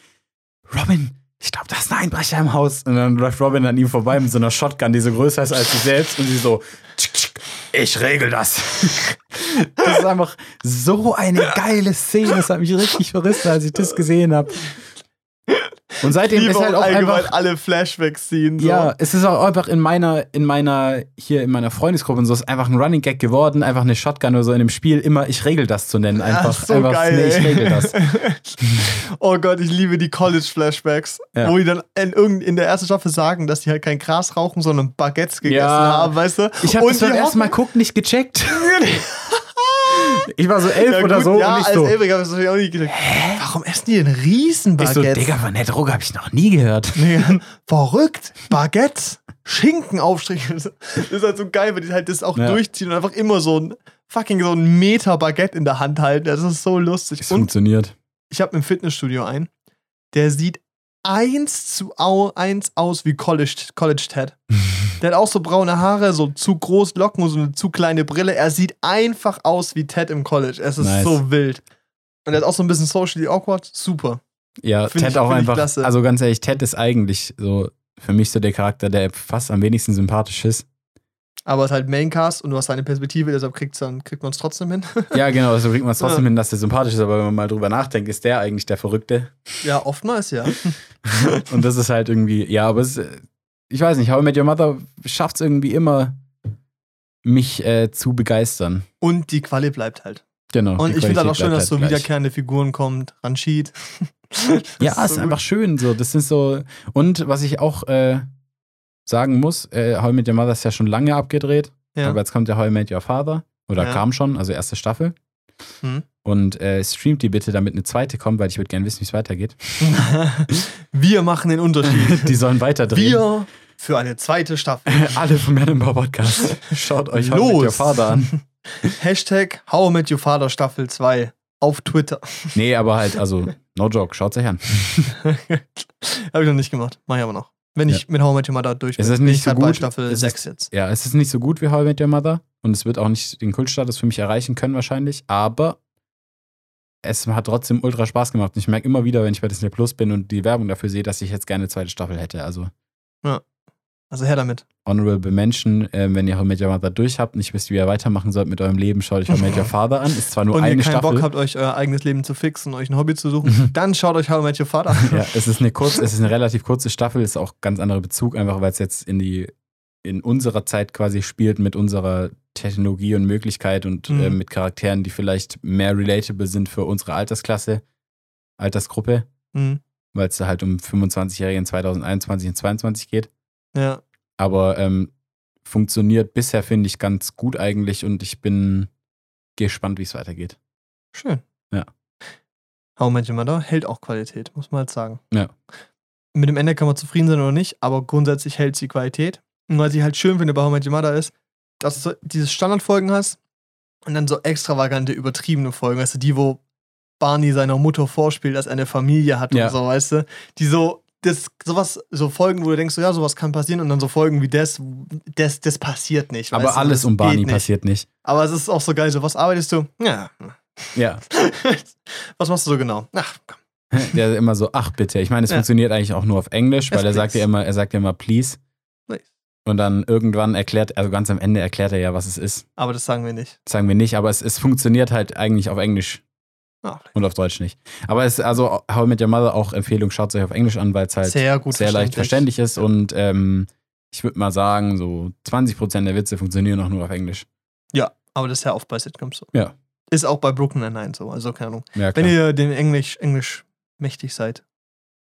Robin, ich glaube, da ist ein Einbrecher im Haus. Und dann läuft Robin an ihm vorbei mit so einer Shotgun, die so größer ist als sie selbst. Und sie so, "Tschick, tschick, ich regel das. Das ist einfach so eine geile Szene. Das hat mich richtig verrissen, als ich das gesehen habe. Und seitdem ist halt auch allgemein einfach. alle Flashbacks-Szenen. So. Ja, es ist auch einfach in meiner, in meiner, hier in meiner Freundesgruppe und so, ist einfach ein Running Gag geworden, einfach eine Shotgun oder so in dem Spiel, immer ich regel das zu nennen. Einfach, so einfach geil, nee, ich regel das. oh Gott, ich liebe die College-Flashbacks, Ja. wo die dann in, in der ersten Staffel sagen, dass die halt kein Gras rauchen, sondern Baguettes gegessen Ja. haben, weißt du? Ich habe das beim ersten Mal gucken nicht gecheckt. Ich war so elf Ja, oder gut, so ja, und ich als so. Elfriger habe ich das natürlich auch nicht gedacht. Warum essen die denn Ich so, Riesenbaguettes? Digga, von der Droge habe ich noch nie gehört. Nee, verrückt. Baguettes, Schinkenaufstriche. Das ist halt so geil, weil die halt das auch Ja. durchziehen und einfach immer so ein fucking so ein Meter Baguette in der Hand halten. Das ist so lustig. Und funktioniert. ich habe im Fitnessstudio einen, der sieht eins zu eins aus wie College, College Ted. Der hat auch so braune Haare, so zu groß Locken und so eine zu kleine Brille. Er sieht einfach aus wie Ted im College. Es ist Nice. so wild. Und er hat auch so ein bisschen socially awkward. Super. Ja, Find Ted ich- auch einfach. Also ganz ehrlich, Ted ist eigentlich so für mich so der Charakter, der fast am wenigsten sympathisch ist. Aber es ist halt Maincast und du hast seine Perspektive, deshalb kriegt's dann, kriegt man es trotzdem hin. Ja, genau, also kriegt man es trotzdem Ja. hin, dass der sympathisch ist, aber wenn man mal drüber nachdenkt, ist der eigentlich der Verrückte. ja, oftmals ja. Und das ist halt irgendwie, ja, aber es, ist, ich weiß nicht, How I Met Your Mother schafft es irgendwie immer, mich äh, zu begeistern. Und die Quali bleibt halt. Genau. Und ich finde halt auch schön, dass so halt gleich. wiederkehrende Figuren kommt. Ranshid. Ja, ist so einfach gut. schön so. Das sind so. Und was ich auch äh, sagen muss, äh, How I Met Your Mother ist ja schon lange abgedreht, Ja. aber jetzt kommt ja How I Met Your Father. Oder Ja. kam schon, also erste Staffel. Hm. Und äh, streamt die bitte, damit eine zweite kommt, weil ich würde gerne wissen, wie es weitergeht. Wir machen den Unterschied. Die sollen weiterdrehen. Wir für eine zweite Staffel. Alle vom Männerbau Podcast. Schaut euch How I Met Your Los. Father an. Hashtag How I Met Your Father Staffel 2 auf Twitter. Nee, aber halt, also, no joke, schaut's euch an. Habe ich noch nicht gemacht. Mach ich aber noch. Wenn ich mit How I Met Your Mother durch bin. Es ist nicht ich so bei gut. Staffel Es ist- 6 jetzt. Ja, es ist nicht so gut wie How I Met Your Mother und es wird auch nicht den Kultstatus für mich erreichen können wahrscheinlich, aber es hat trotzdem ultra Spaß gemacht. Und ich merke immer wieder, wenn ich bei Disney Plus bin und die Werbung dafür sehe, dass ich jetzt gerne eine zweite Staffel hätte. Also Also her damit. Honorable Menschen, äh, wenn ihr How Met Your Mother durch habt und nicht wisst, wie ihr weitermachen sollt mit eurem Leben, schaut euch How Met Your Father an. Ist zwar nur Und ihr eine keinen Staffel. Bock habt, euch euer eigenes Leben zu fixen, euch ein Hobby zu suchen, dann schaut euch How Met Your Father an. Ja, es ist eine kurz, es ist eine relativ kurze Staffel, ist auch ganz anderer Bezug, einfach weil es jetzt in die in unserer Zeit quasi spielt mit unserer Technologie und Möglichkeit und Mhm. äh, mit Charakteren, die vielleicht mehr relatable sind für unsere Altersklasse, Altersgruppe, Hm. weil es da halt um 25-Jährige in 2021 und 2022 geht. Ja. Aber ähm, funktioniert bisher, finde ich, ganz gut eigentlich und ich bin gespannt, wie es weitergeht. Schön. Ja. How Your Mother hält auch Qualität, muss man halt sagen. Ja. Mit dem Ende kann man zufrieden sein oder nicht, aber grundsätzlich hält sie Qualität. Und was ich halt schön finde bei How Your Mother ist, dass du dieses Standardfolgen hast und dann so extravagante, übertriebene Folgen, weißt du, die, wo Barney seiner Mutter vorspielt, dass er eine Familie hat Ja. und so, weißt du, die so, das, sowas, so Folgen, wo du denkst, so, ja, sowas kann passieren und dann so Folgen wie das, das, das passiert nicht. Aber alles um Barney nicht. passiert nicht. Aber es ist auch so geil, so, was arbeitest du? Ja. Ja. was machst du so genau? Ach, komm. Der immer so, ach bitte. Ich meine, es Ja. funktioniert eigentlich auch nur auf Englisch, weil Yes, er sagt ja immer, er sagt ja immer please. Und dann irgendwann erklärt, also ganz am Ende erklärt er ja, was es ist. Aber das sagen wir nicht. Das sagen wir nicht, aber es, es funktioniert halt eigentlich auf Englisch Ah, und auf Deutsch nicht. Aber es ist also How I Met Your Mother auch Empfehlung, schaut es euch auf Englisch an, weil es halt sehr, sehr gut leicht verständlich ist und ähm, ich würde mal sagen, so 20% der Witze funktionieren auch nur auf Englisch. Ja, aber das ist ja oft bei Sitcoms so. Ja. Ist auch bei Brooklyn Nine-Nine so. Also, keine Ahnung. Ja, Wenn ihr den Englisch, Englisch mächtig seid,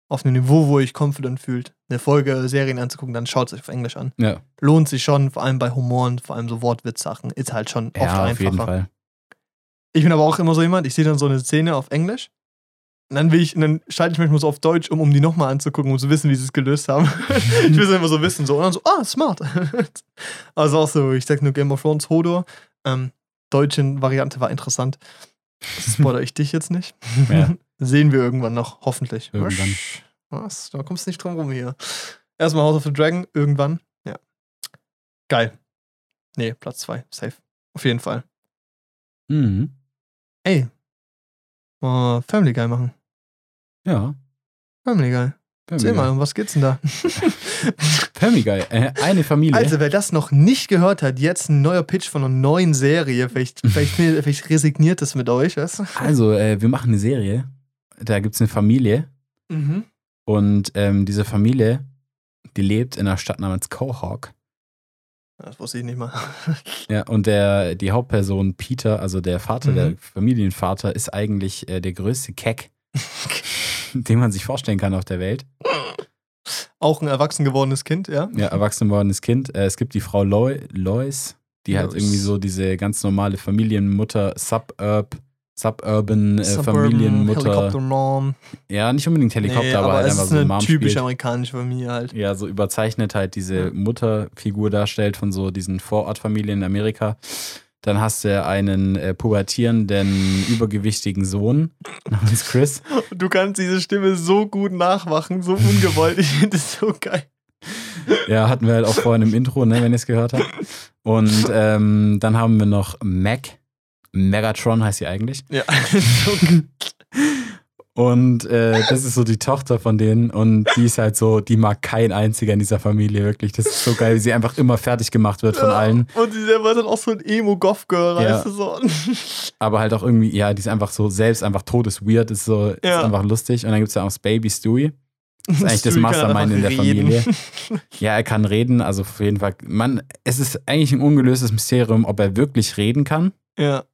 auf einem Niveau, wo ihr euch confident fühlt, eine Folge Serien anzugucken, dann schaut es euch auf Englisch an. ja, Lohnt sich schon, vor allem bei Humor und vor allem so Wortwitzsachen, ist halt schon oft ja auf einfacher. jeden Fall. Ich bin aber auch immer so jemand, ich sehe dann so eine Szene auf Englisch. Und dann will ich, und dann schalte ich manchmal so auf Deutsch um, um die nochmal anzugucken, um zu wissen, wie sie es gelöst haben. ich will es immer so wissen, so. Und dann so, ah, smart. also auch so, ich sag nur Game of Thrones, Hodor. Ähm, deutsche Variante war interessant. Spoiler ich dich jetzt nicht. Ja. Sehen wir irgendwann noch, hoffentlich. Irgendwann. Was? Da kommst du nicht drum rum hier. Erstmal House of the Dragon, irgendwann. Ja. Geil. Nee, Platz 2, safe. Auf jeden Fall. Mhm. Ey. Mal Family Guy machen. Ja. Family Guy. Erzähl mal, um was geht's denn da? Family Guy. Äh, eine Familie. also, wer das noch nicht gehört hat, jetzt ein neuer Pitch von einer neuen Serie. Vielleicht, vielleicht, vielleicht resigniert es mit euch, du? Also, äh, wir machen eine Serie. Da gibt es eine Familie Mhm. Und ähm, diese Familie, die lebt in einer Stadt namens Quahog. Das wusste ich nicht mal. Ja, und der, die Hauptperson Peter, also der Vater, Mhm. der Familienvater, ist eigentlich äh, der größte Keck, den man sich vorstellen kann auf der Welt. Auch ein erwachsen gewordenes Kind, ja? Ja, erwachsen gewordenes Kind. Äh, es gibt die Frau Loi, Lois, die halt Lois. irgendwie so diese ganz normale Familienmutter, Suburb, Suburban äh, Suburban, Familienmutter. Helikopter Mom. Ja, nicht unbedingt Helikopter, Nee, aber, halt es einfach ist so eine Mom typische spielt. amerikanische Familie halt. Ja, so überzeichnet halt diese. Mutterfigur darstellt von so diesen Vorortfamilien in Amerika. Dann hast du einen äh, pubertierenden, übergewichtigen Sohn namens Chris. Du kannst diese Stimme so gut nachmachen, so ungewollt. Ich finde das so geil. Ja, hatten wir halt auch vorhin im Intro, ne, wenn ihr es gehört habt. Und ähm, dann haben wir noch Mac. Megatron heißt sie eigentlich. Ja. Und äh, das ist so die Tochter von denen und die ist halt so, die mag kein einziger in dieser Familie wirklich. Das ist so geil, wie sie einfach immer fertig gemacht wird von allen. Und sie selber ist dann auch so ein Emo-Goth-Girl, Ja. weißt du so. Aber halt auch irgendwie, ja, die ist einfach so selbst einfach todesweird, ist so, Ja. ist einfach lustig. Und dann gibt es ja auch das Baby Stewie. Das ist eigentlich das Mastermind in der reden. Familie. Ja, er kann reden, also auf jeden Fall. Man, es ist eigentlich ein ungelöstes Mysterium, ob er wirklich reden kann Ja,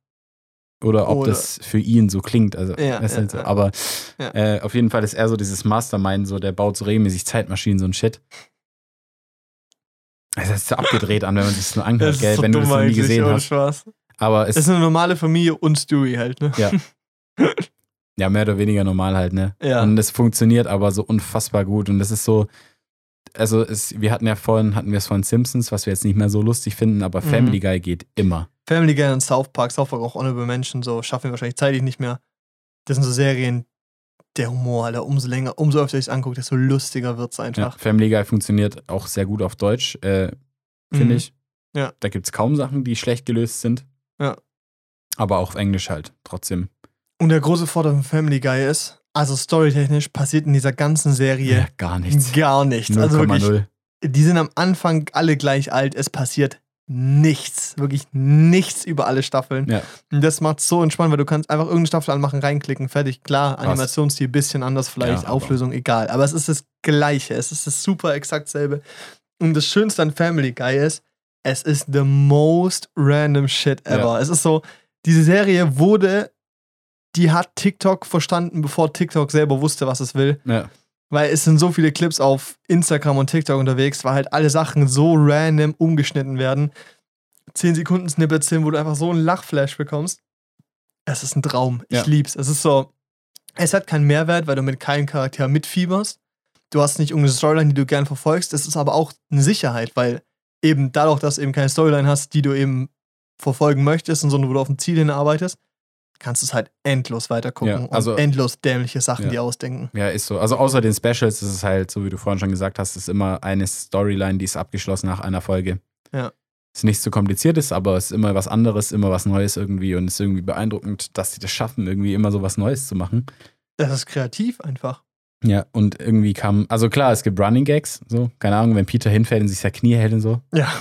oder ob Oder- das für ihn so klingt. Also, Ja, ist ja, halt so. ja. Aber Ja. äh, auf jeden Fall ist er so dieses Mastermind, so der baut so regelmäßig Zeitmaschinen, so ein Shit. Es ist so abgedreht an, wenn man sich das nur anhört, das gell, so wenn du das noch nie gesehen hast. Spaß. Aber es ist eine normale Familie und Stewie halt, ne? Ja. ja mehr oder weniger normal halt, ne? Ja. Und es funktioniert aber so unfassbar gut. Und das ist so, also es, wir hatten ja vorhin, hatten wir es von Simpsons, was wir jetzt nicht mehr so lustig finden, aber Mhm. Family Guy geht immer. Family Guy und South Park, South Park auch Honorable Menschen, so schaffen wir wahrscheinlich zeitlich nicht mehr. Das sind so Serien, der Humor, Alter, umso länger, umso öfter ich es angucke, desto lustiger wird es Ja, einfach. Family Guy funktioniert auch sehr gut auf Deutsch, äh, finde Mhm. ich. Ja. Da gibt es kaum Sachen, die schlecht gelöst sind. Ja. Aber auch auf Englisch halt, trotzdem. Und der große Vorteil von Family Guy ist, also storytechnisch passiert in dieser ganzen Serie gar nichts. gar nichts. Also wirklich, 0,0. die sind am Anfang alle gleich alt, es passiert nichts, wirklich nichts über alle Staffeln. Ja. Und das macht so entspannt, weil du kannst einfach irgendeine Staffel anmachen, reinklicken, fertig. Klar, Krass. Animationsstil bisschen anders vielleicht, Ja, aber- Auflösung egal. Aber es ist das Gleiche, es ist das super exakt selbe. Und das Schönste an Family Guy ist, es ist the most random shit ever. Ja. Es ist so, diese Serie wurde, die hat TikTok verstanden, bevor TikTok selber wusste, was es will. Ja. Weil es sind so viele Clips auf Instagram und TikTok unterwegs, weil halt alle Sachen so random umgeschnitten werden. 10 Sekunden Snippets sind, wo du einfach so einen Lachflash bekommst. Es ist ein Traum. Ich Ja. lieb's. Es ist so, es hat keinen Mehrwert, weil du mit keinem Charakter mitfieberst. Du hast nicht irgendeine Storyline, die du gern verfolgst. Es ist aber auch eine Sicherheit, weil eben dadurch, dass du eben keine Storyline hast, die du eben verfolgen möchtest und sondern wo du auf ein Ziel hinarbeitest, kannst du es halt endlos weitergucken Ja, also- und endlos dämliche Sachen Ja. dir ausdenken. Ja, ist so. Also außer den Specials ist es halt, so wie du vorhin schon gesagt hast, ist immer eine Storyline, die ist abgeschlossen nach einer Folge. Ja. Ist nichts so kompliziertes, aber es ist immer was anderes, immer was Neues irgendwie und es ist irgendwie beeindruckend, dass sie das schaffen, irgendwie immer so was Neues zu machen. Das ist kreativ einfach. Ja, und irgendwie kam, also klar, es gibt Running Gags, so, keine Ahnung, wenn Peter hinfällt und sich sein Knie hält und so. Ja.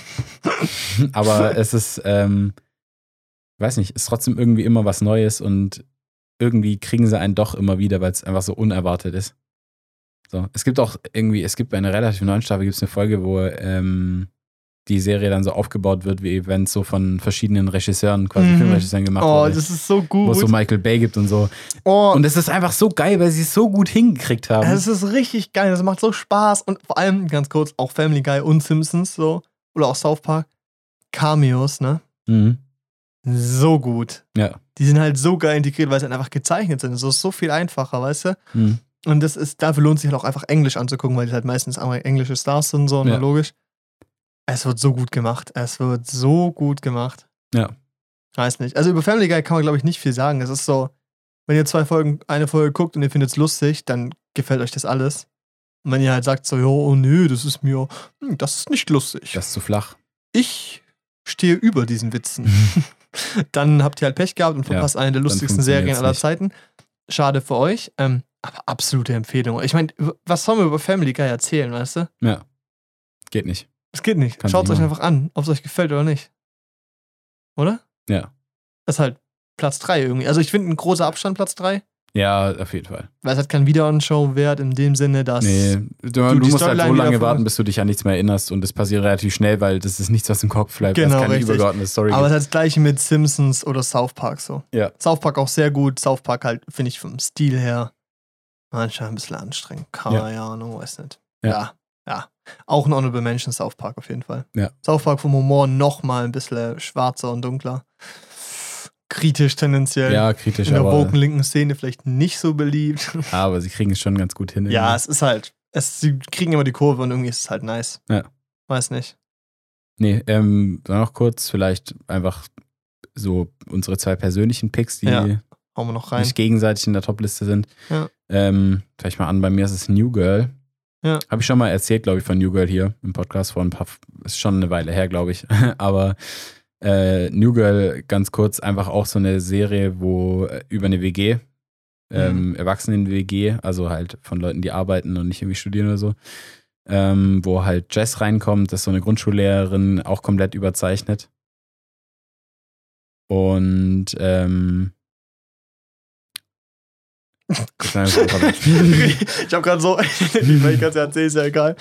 aber es ist, ähm, weiß nicht, ist trotzdem irgendwie immer was Neues und irgendwie kriegen sie einen doch immer wieder, weil es einfach so unerwartet ist. So, es gibt auch irgendwie, es gibt bei einer relativ neuen Staffel gibt es eine Folge, wo ähm, die Serie dann so aufgebaut wird, wie wenn es so von verschiedenen Regisseuren, quasi Mhm. Filmregisseuren gemacht Oh, wurde. das ist so Wo gut. es so Michael Bay gibt und so. oh, Und es ist einfach so geil, weil sie es so gut hingekriegt haben. es ist richtig geil. Das macht so Spaß. Und vor allem, ganz kurz, auch Family Guy und Simpsons so. Oder auch South Park. Cameos, ne? mhm. So gut. Ja. Die sind halt so geil integriert, weil sie halt einfach gezeichnet sind. Das ist so viel einfacher, weißt du? Mhm. Und das ist, dafür lohnt sich halt auch einfach Englisch anzugucken, weil die halt meistens englische Stars sind, so, ne, Ja. logisch. Es wird so gut gemacht. Es wird so gut gemacht. Ja. Weiß nicht. Also über Family Guy kann man, glaube ich, nicht viel sagen. Es ist so, wenn ihr zwei Folgen, eine Folge guckt und ihr findet es lustig, dann gefällt euch das alles. Und wenn ihr halt sagt so, ja, oh nö, das ist mir, hm, das ist nicht lustig. Das ist zu flach. Ich stehe über diesen Witzen. dann habt ihr halt Pech gehabt und Ja, verpasst eine der lustigsten Serien aller. Zeiten. Schade für euch. Ähm, aber absolute Empfehlung. Ich meine, was sollen wir über Family Guy erzählen, weißt du? Ja. Geht nicht. Es geht nicht. Schaut es euch einfach an, ob es euch gefällt oder nicht. Oder? Ja. Das ist halt Platz 3 irgendwie. Also ich finde ein großer Abstand Platz 3. Ja, auf jeden Fall. Weil es hat kein Wiederanschau wert in dem Sinne, dass. Nee, du, du, die musst halt so lange warten, bis du dich an nichts mehr erinnerst und das passiert relativ schnell, weil das ist nichts, was im Kopf bleibt. Genau, das ist keine richtig. übergeordnete Story. Aber es hat das gleiche mit Simpsons oder South Park so. Ja. South Park auch sehr gut. South Park halt, finde ich, vom Stil her manchmal ein bisschen anstrengend. Keine Ahnung, weiß nicht. Ja. ja. Ja. Auch ein Honorable Mention South Park auf jeden Fall. Ja. South Park vom Humor noch mal ein bisschen schwarzer und dunkler. Kritisch tendenziell. ja, kritisch, In der woken linken Szene vielleicht nicht so beliebt. aber sie kriegen es schon ganz gut hin. ja, irgendwie. es ist halt, es, sie kriegen immer die Kurve und irgendwie ist es halt nice. Ja. Weiß nicht. Nee, ähm, dann noch kurz vielleicht einfach so unsere zwei persönlichen Picks, die Ja, nicht gegenseitig in der Topliste sind. Ja. Ähm, vielleicht mal an, bei mir ist es New Girl. Ja. Habe ich schon mal erzählt, glaube ich, von New Girl hier im Podcast vor ein paar, ist schon eine Weile her, glaube ich. Aber äh, New Girl, ganz kurz, einfach auch so eine Serie, wo äh, über eine WG, ähm, Erwachsenen-WG, also halt von Leuten, die arbeiten und nicht irgendwie studieren oder so, ähm, wo halt Jess reinkommt, das ist so eine Grundschullehrerin, auch komplett überzeichnet. Und ähm, ich habe gerade so, ich kann es ja erzählen, ist ja egal.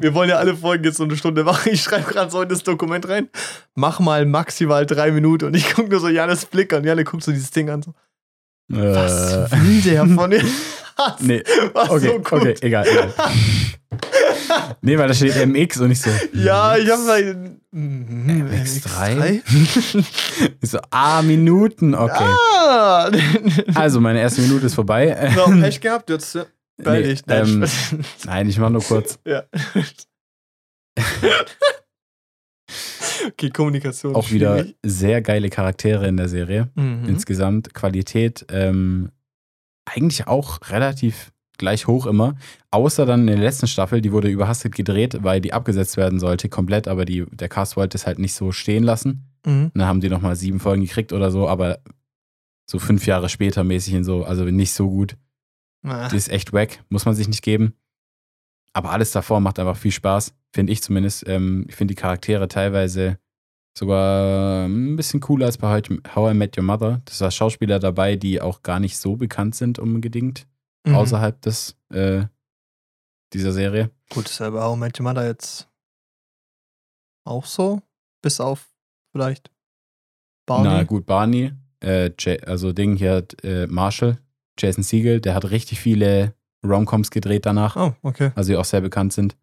Wir wollen ja alle Folgen jetzt so eine Stunde machen. Ich schreibe gerade so in das Dokument rein. Mach mal maximal drei Minuten. Und ich gucke nur so Janis Blick an. Janne guckt so dieses Ding an. So, was äh, will der von dir? Was? nee, War okay, so gut. okay, egal, egal. Nee, weil da steht MX und ich so. Ja, ich habe halt. Mhm, MX3? Ich so, ah, Minuten, okay. Ah! Also, meine erste Minute ist vorbei. so, Pech gehabt, jetzt äh, bei Nee, dich. Nein, ähm. Nein, ich mach nur kurz. ja. okay, Kommunikation. Auch wieder schwierig. sehr geile Charaktere in der Serie. Mhm. Insgesamt Qualität ähm, eigentlich auch relativ gleich hoch immer. Außer dann in der letzten Staffel, die wurde überhastet gedreht, weil die abgesetzt werden sollte, komplett, aber die, der Cast wollte es halt nicht so stehen lassen. Mhm. Und dann haben die nochmal sieben Folgen gekriegt oder so, aber so fünf Jahre später mäßig und so, also nicht so gut. Ah. Die ist echt wack, muss man sich nicht geben. Aber alles davor macht einfach viel Spaß, finde ich zumindest. Ähm, ich finde die Charaktere teilweise sogar ein bisschen cooler als bei How I Met Your Mother. Das war Schauspieler dabei, die auch gar nicht so bekannt sind unbedingt, Mhm. außerhalb des, äh, dieser Serie. Gut, ist ja bei How Met Mother jetzt auch so. Bis auf vielleicht Barney. Na gut, Barney, äh, also Ding hier, hat, äh, Marshall, Jason Siegel, der hat richtig viele Romcoms gedreht danach, Oh, okay. also die auch sehr bekannt sind.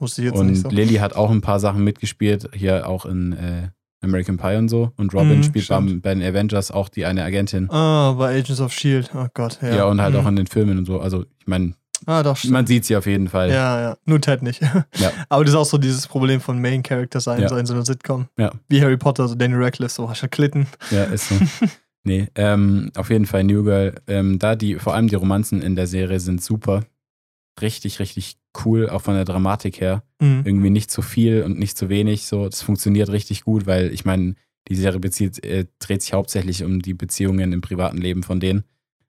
Wusste ich jetzt Und nicht so. Lily hat auch ein paar Sachen mitgespielt, hier auch in äh, American Pie und so. Und Robin Mhm, spielt beim, bei den Avengers auch die eine Agentin. Ah, bei Agents of Shield. Oh Gott, ja. Ja, und halt Mhm. auch in den Filmen und so. Also, ich meine, Ah, doch, man sieht sie auf jeden Fall. Ja, ja. Nur Ted nicht. Ja. Aber das ist auch so dieses Problem von Main Character sein, Ja. so in so einer Sitcom. Ja. Wie Harry Potter, so Danny Radcliffe, so du Klitten. Ja, ist so. nee, ähm, auf jeden Fall New Girl. Ähm, da die, vor allem die Romanzen in der Serie sind super. Richtig, richtig cool, auch von der Dramatik her. Mhm. Irgendwie nicht zu viel und nicht zu wenig. So, das funktioniert richtig gut, weil ich meine, die Serie bezieht, äh, dreht sich hauptsächlich um die Beziehungen im privaten Leben von denen.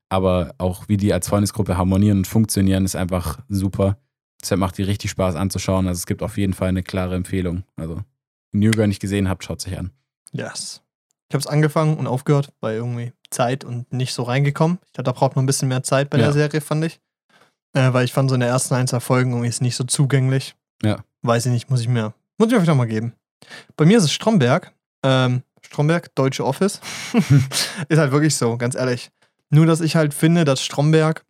Aber auch wie die als Freundesgruppe harmonieren und funktionieren, ist einfach super. Deshalb macht die richtig Spaß anzuschauen. Also es gibt auf jeden Fall eine klare Empfehlung. Also, wenn ihr New Girl nicht gesehen habt, schaut sich an. Yes. Ich habe es angefangen und aufgehört, bei irgendwie Zeit und nicht so reingekommen. Ich dachte, da braucht man ein bisschen mehr Zeit bei Ja. der Serie, fand ich. Äh, weil ich fand, so in der ersten ein, zwei Folgen irgendwie ist nicht so zugänglich. Ja. Weiß ich nicht, muss ich mir, muss ich mir vielleicht mal geben. Bei mir ist es Stromberg. Ähm, Stromberg, deutsche Office. ist halt wirklich so, ganz ehrlich. Nur, dass ich halt finde, dass Stromberg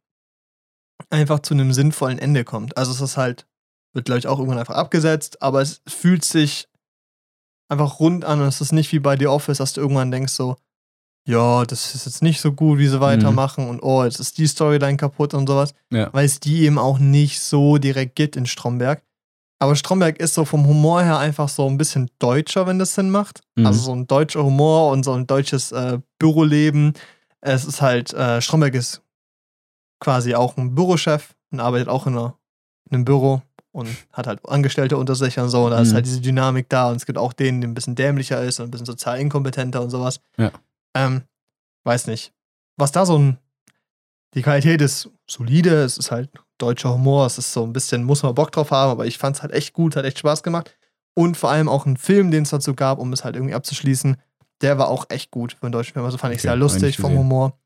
einfach zu einem sinnvollen Ende kommt. Also es ist halt, wird glaube ich auch irgendwann einfach abgesetzt, aber es fühlt sich einfach rund an und es ist nicht wie bei The Office, dass du irgendwann denkst so, ja, das ist jetzt nicht so gut, wie sie weitermachen und oh, jetzt ist die Storyline kaputt und sowas, Ja. weil es die eben auch nicht so direkt gibt in Stromberg. Aber Stromberg ist so vom Humor her einfach so ein bisschen deutscher, wenn das Sinn macht. Mhm. Also so ein deutscher Humor und so ein deutsches äh, Büroleben. Es ist halt, äh, Stromberg ist quasi auch ein Bürochef und arbeitet auch in, einer, in einem Büro und hat halt Angestellte unter sich und so. Und da ist Mhm. halt diese Dynamik da und es gibt auch den, der ein bisschen dämlicher ist und ein bisschen sozial inkompetenter und sowas. Ja. Ähm, weiß nicht. Was da so ein. Die Qualität ist solide, es ist halt deutscher Humor, es ist so ein bisschen, muss man Bock drauf haben, aber ich fand es halt echt gut, hat echt Spaß gemacht. Und vor allem auch ein Film, den es dazu gab, um es halt irgendwie abzuschließen, der war auch echt gut für einen deutschen Film. Also fand ich Okay, sehr lustig vom. Humor.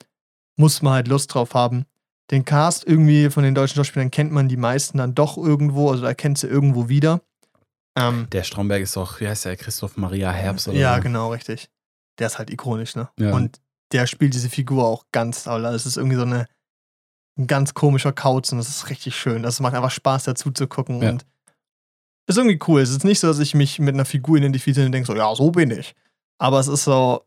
muss man halt Lust drauf haben. Den Cast irgendwie von den deutschen Schauspielern kennt man die meisten dann doch irgendwo, also da kennt sie irgendwo wieder. Ähm, Der Stromberg ist doch, wie heißt der, Christoph Maria Herbst oder ja, so? genau, richtig. Der ist halt ikonisch, ne? Ja. Und der spielt diese Figur auch ganz toll. Also es ist irgendwie so eine, ein ganz komischer Kauz und das ist richtig schön. Das macht einfach Spaß, dazu zu gucken. Ja. Und ist irgendwie cool. Es ist nicht so, dass ich mich mit einer Figur identifiziere und denke so, ja, so bin ich. Aber es ist so,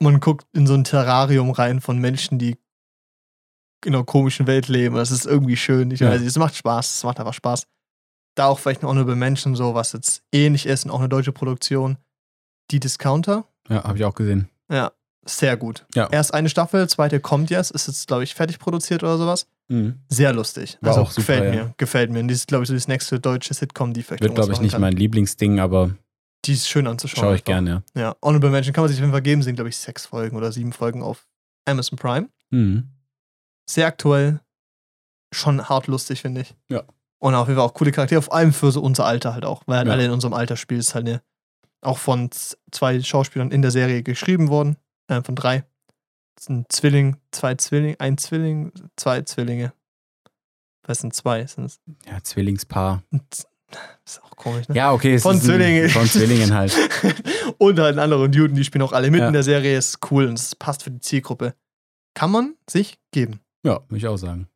man guckt in so ein Terrarium rein von Menschen, die in einer komischen Welt leben. Das ist irgendwie schön. Ich Ja. weiß, nicht, es macht Spaß. Es macht einfach Spaß. Da auch vielleicht noch über Menschen so, was jetzt ähnlich ist und auch eine deutsche Produktion. Die Discounter. Ja, habe ich auch gesehen. Ja, sehr gut. Ja. Erst eine Staffel, zweite kommt jetzt, ist jetzt, glaube ich, fertig produziert oder sowas. Mhm. Sehr lustig. War also auch super, gefällt ja. mir, gefällt mir. Und die ist, glaube ich, so das nächste deutsche Sitcom, die vielleicht Wird, glaube ich, nicht kann. mein Lieblingsding, aber Die ist schön anzuschauen. schaue ich gerne, ja. Ja, Honorable Mention kann man sich auf jeden Fall geben. Sind, glaube ich, sechs Folgen oder sieben Folgen auf Amazon Prime. Mhm. Sehr aktuell. Schon hart lustig, finde ich. Ja. Und auf jeden Fall auch coole Charaktere, vor allem für so unser Alter halt auch. Weil halt Ja. alle in unserem Alter spielen. Ist halt eine, auch von zwei Schauspielern in der Serie geschrieben worden. Äh, von drei. Das sind Zwilling, zwei Zwillinge, ein Zwilling, zwei Zwillinge. Was sind zwei? Sind? Ja, Zwillingspaar. Ist auch komisch, ne? Ja, okay. Von ist ein- Zwillingen. Von Zwillingen halt. und halt andere Newton, die spielen auch alle mit Ja. in der Serie. Ist cool und es passt für die Zielgruppe. Kann man sich geben. Ja, würde ich auch sagen.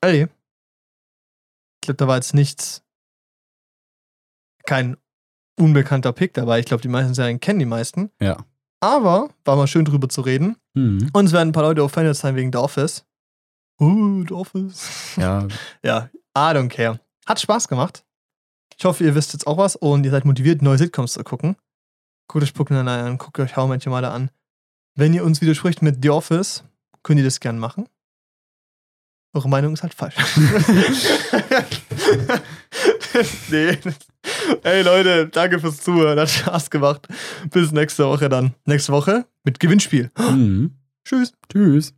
Ey. Ich glaube, da war jetzt nichts. Kein unbekannter Pick dabei. Ich glaube, die meisten Serien kennen die meisten. Ja. Aber war mal schön drüber zu reden. Mhm. Und es werden ein paar Leute offended sein wegen The Office. Uh, The Office. Ja, Ja, I don't care. Hat Spaß gemacht. Ich hoffe, ihr wisst jetzt auch was und ihr seid motiviert, neue Sitcoms zu gucken. Guckt euch Brooklyn Nine-Nine an, guckt euch How Met Your Mother an. Wenn ihr uns widerspricht mit The Office, könnt ihr das gern machen. Eure Meinung ist halt falsch. nee. Ey Leute, danke fürs Zuhören. Hat Spaß gemacht. Bis nächste Woche dann. Nächste Woche mit Gewinnspiel. mhm. Tschüss. Tschüss.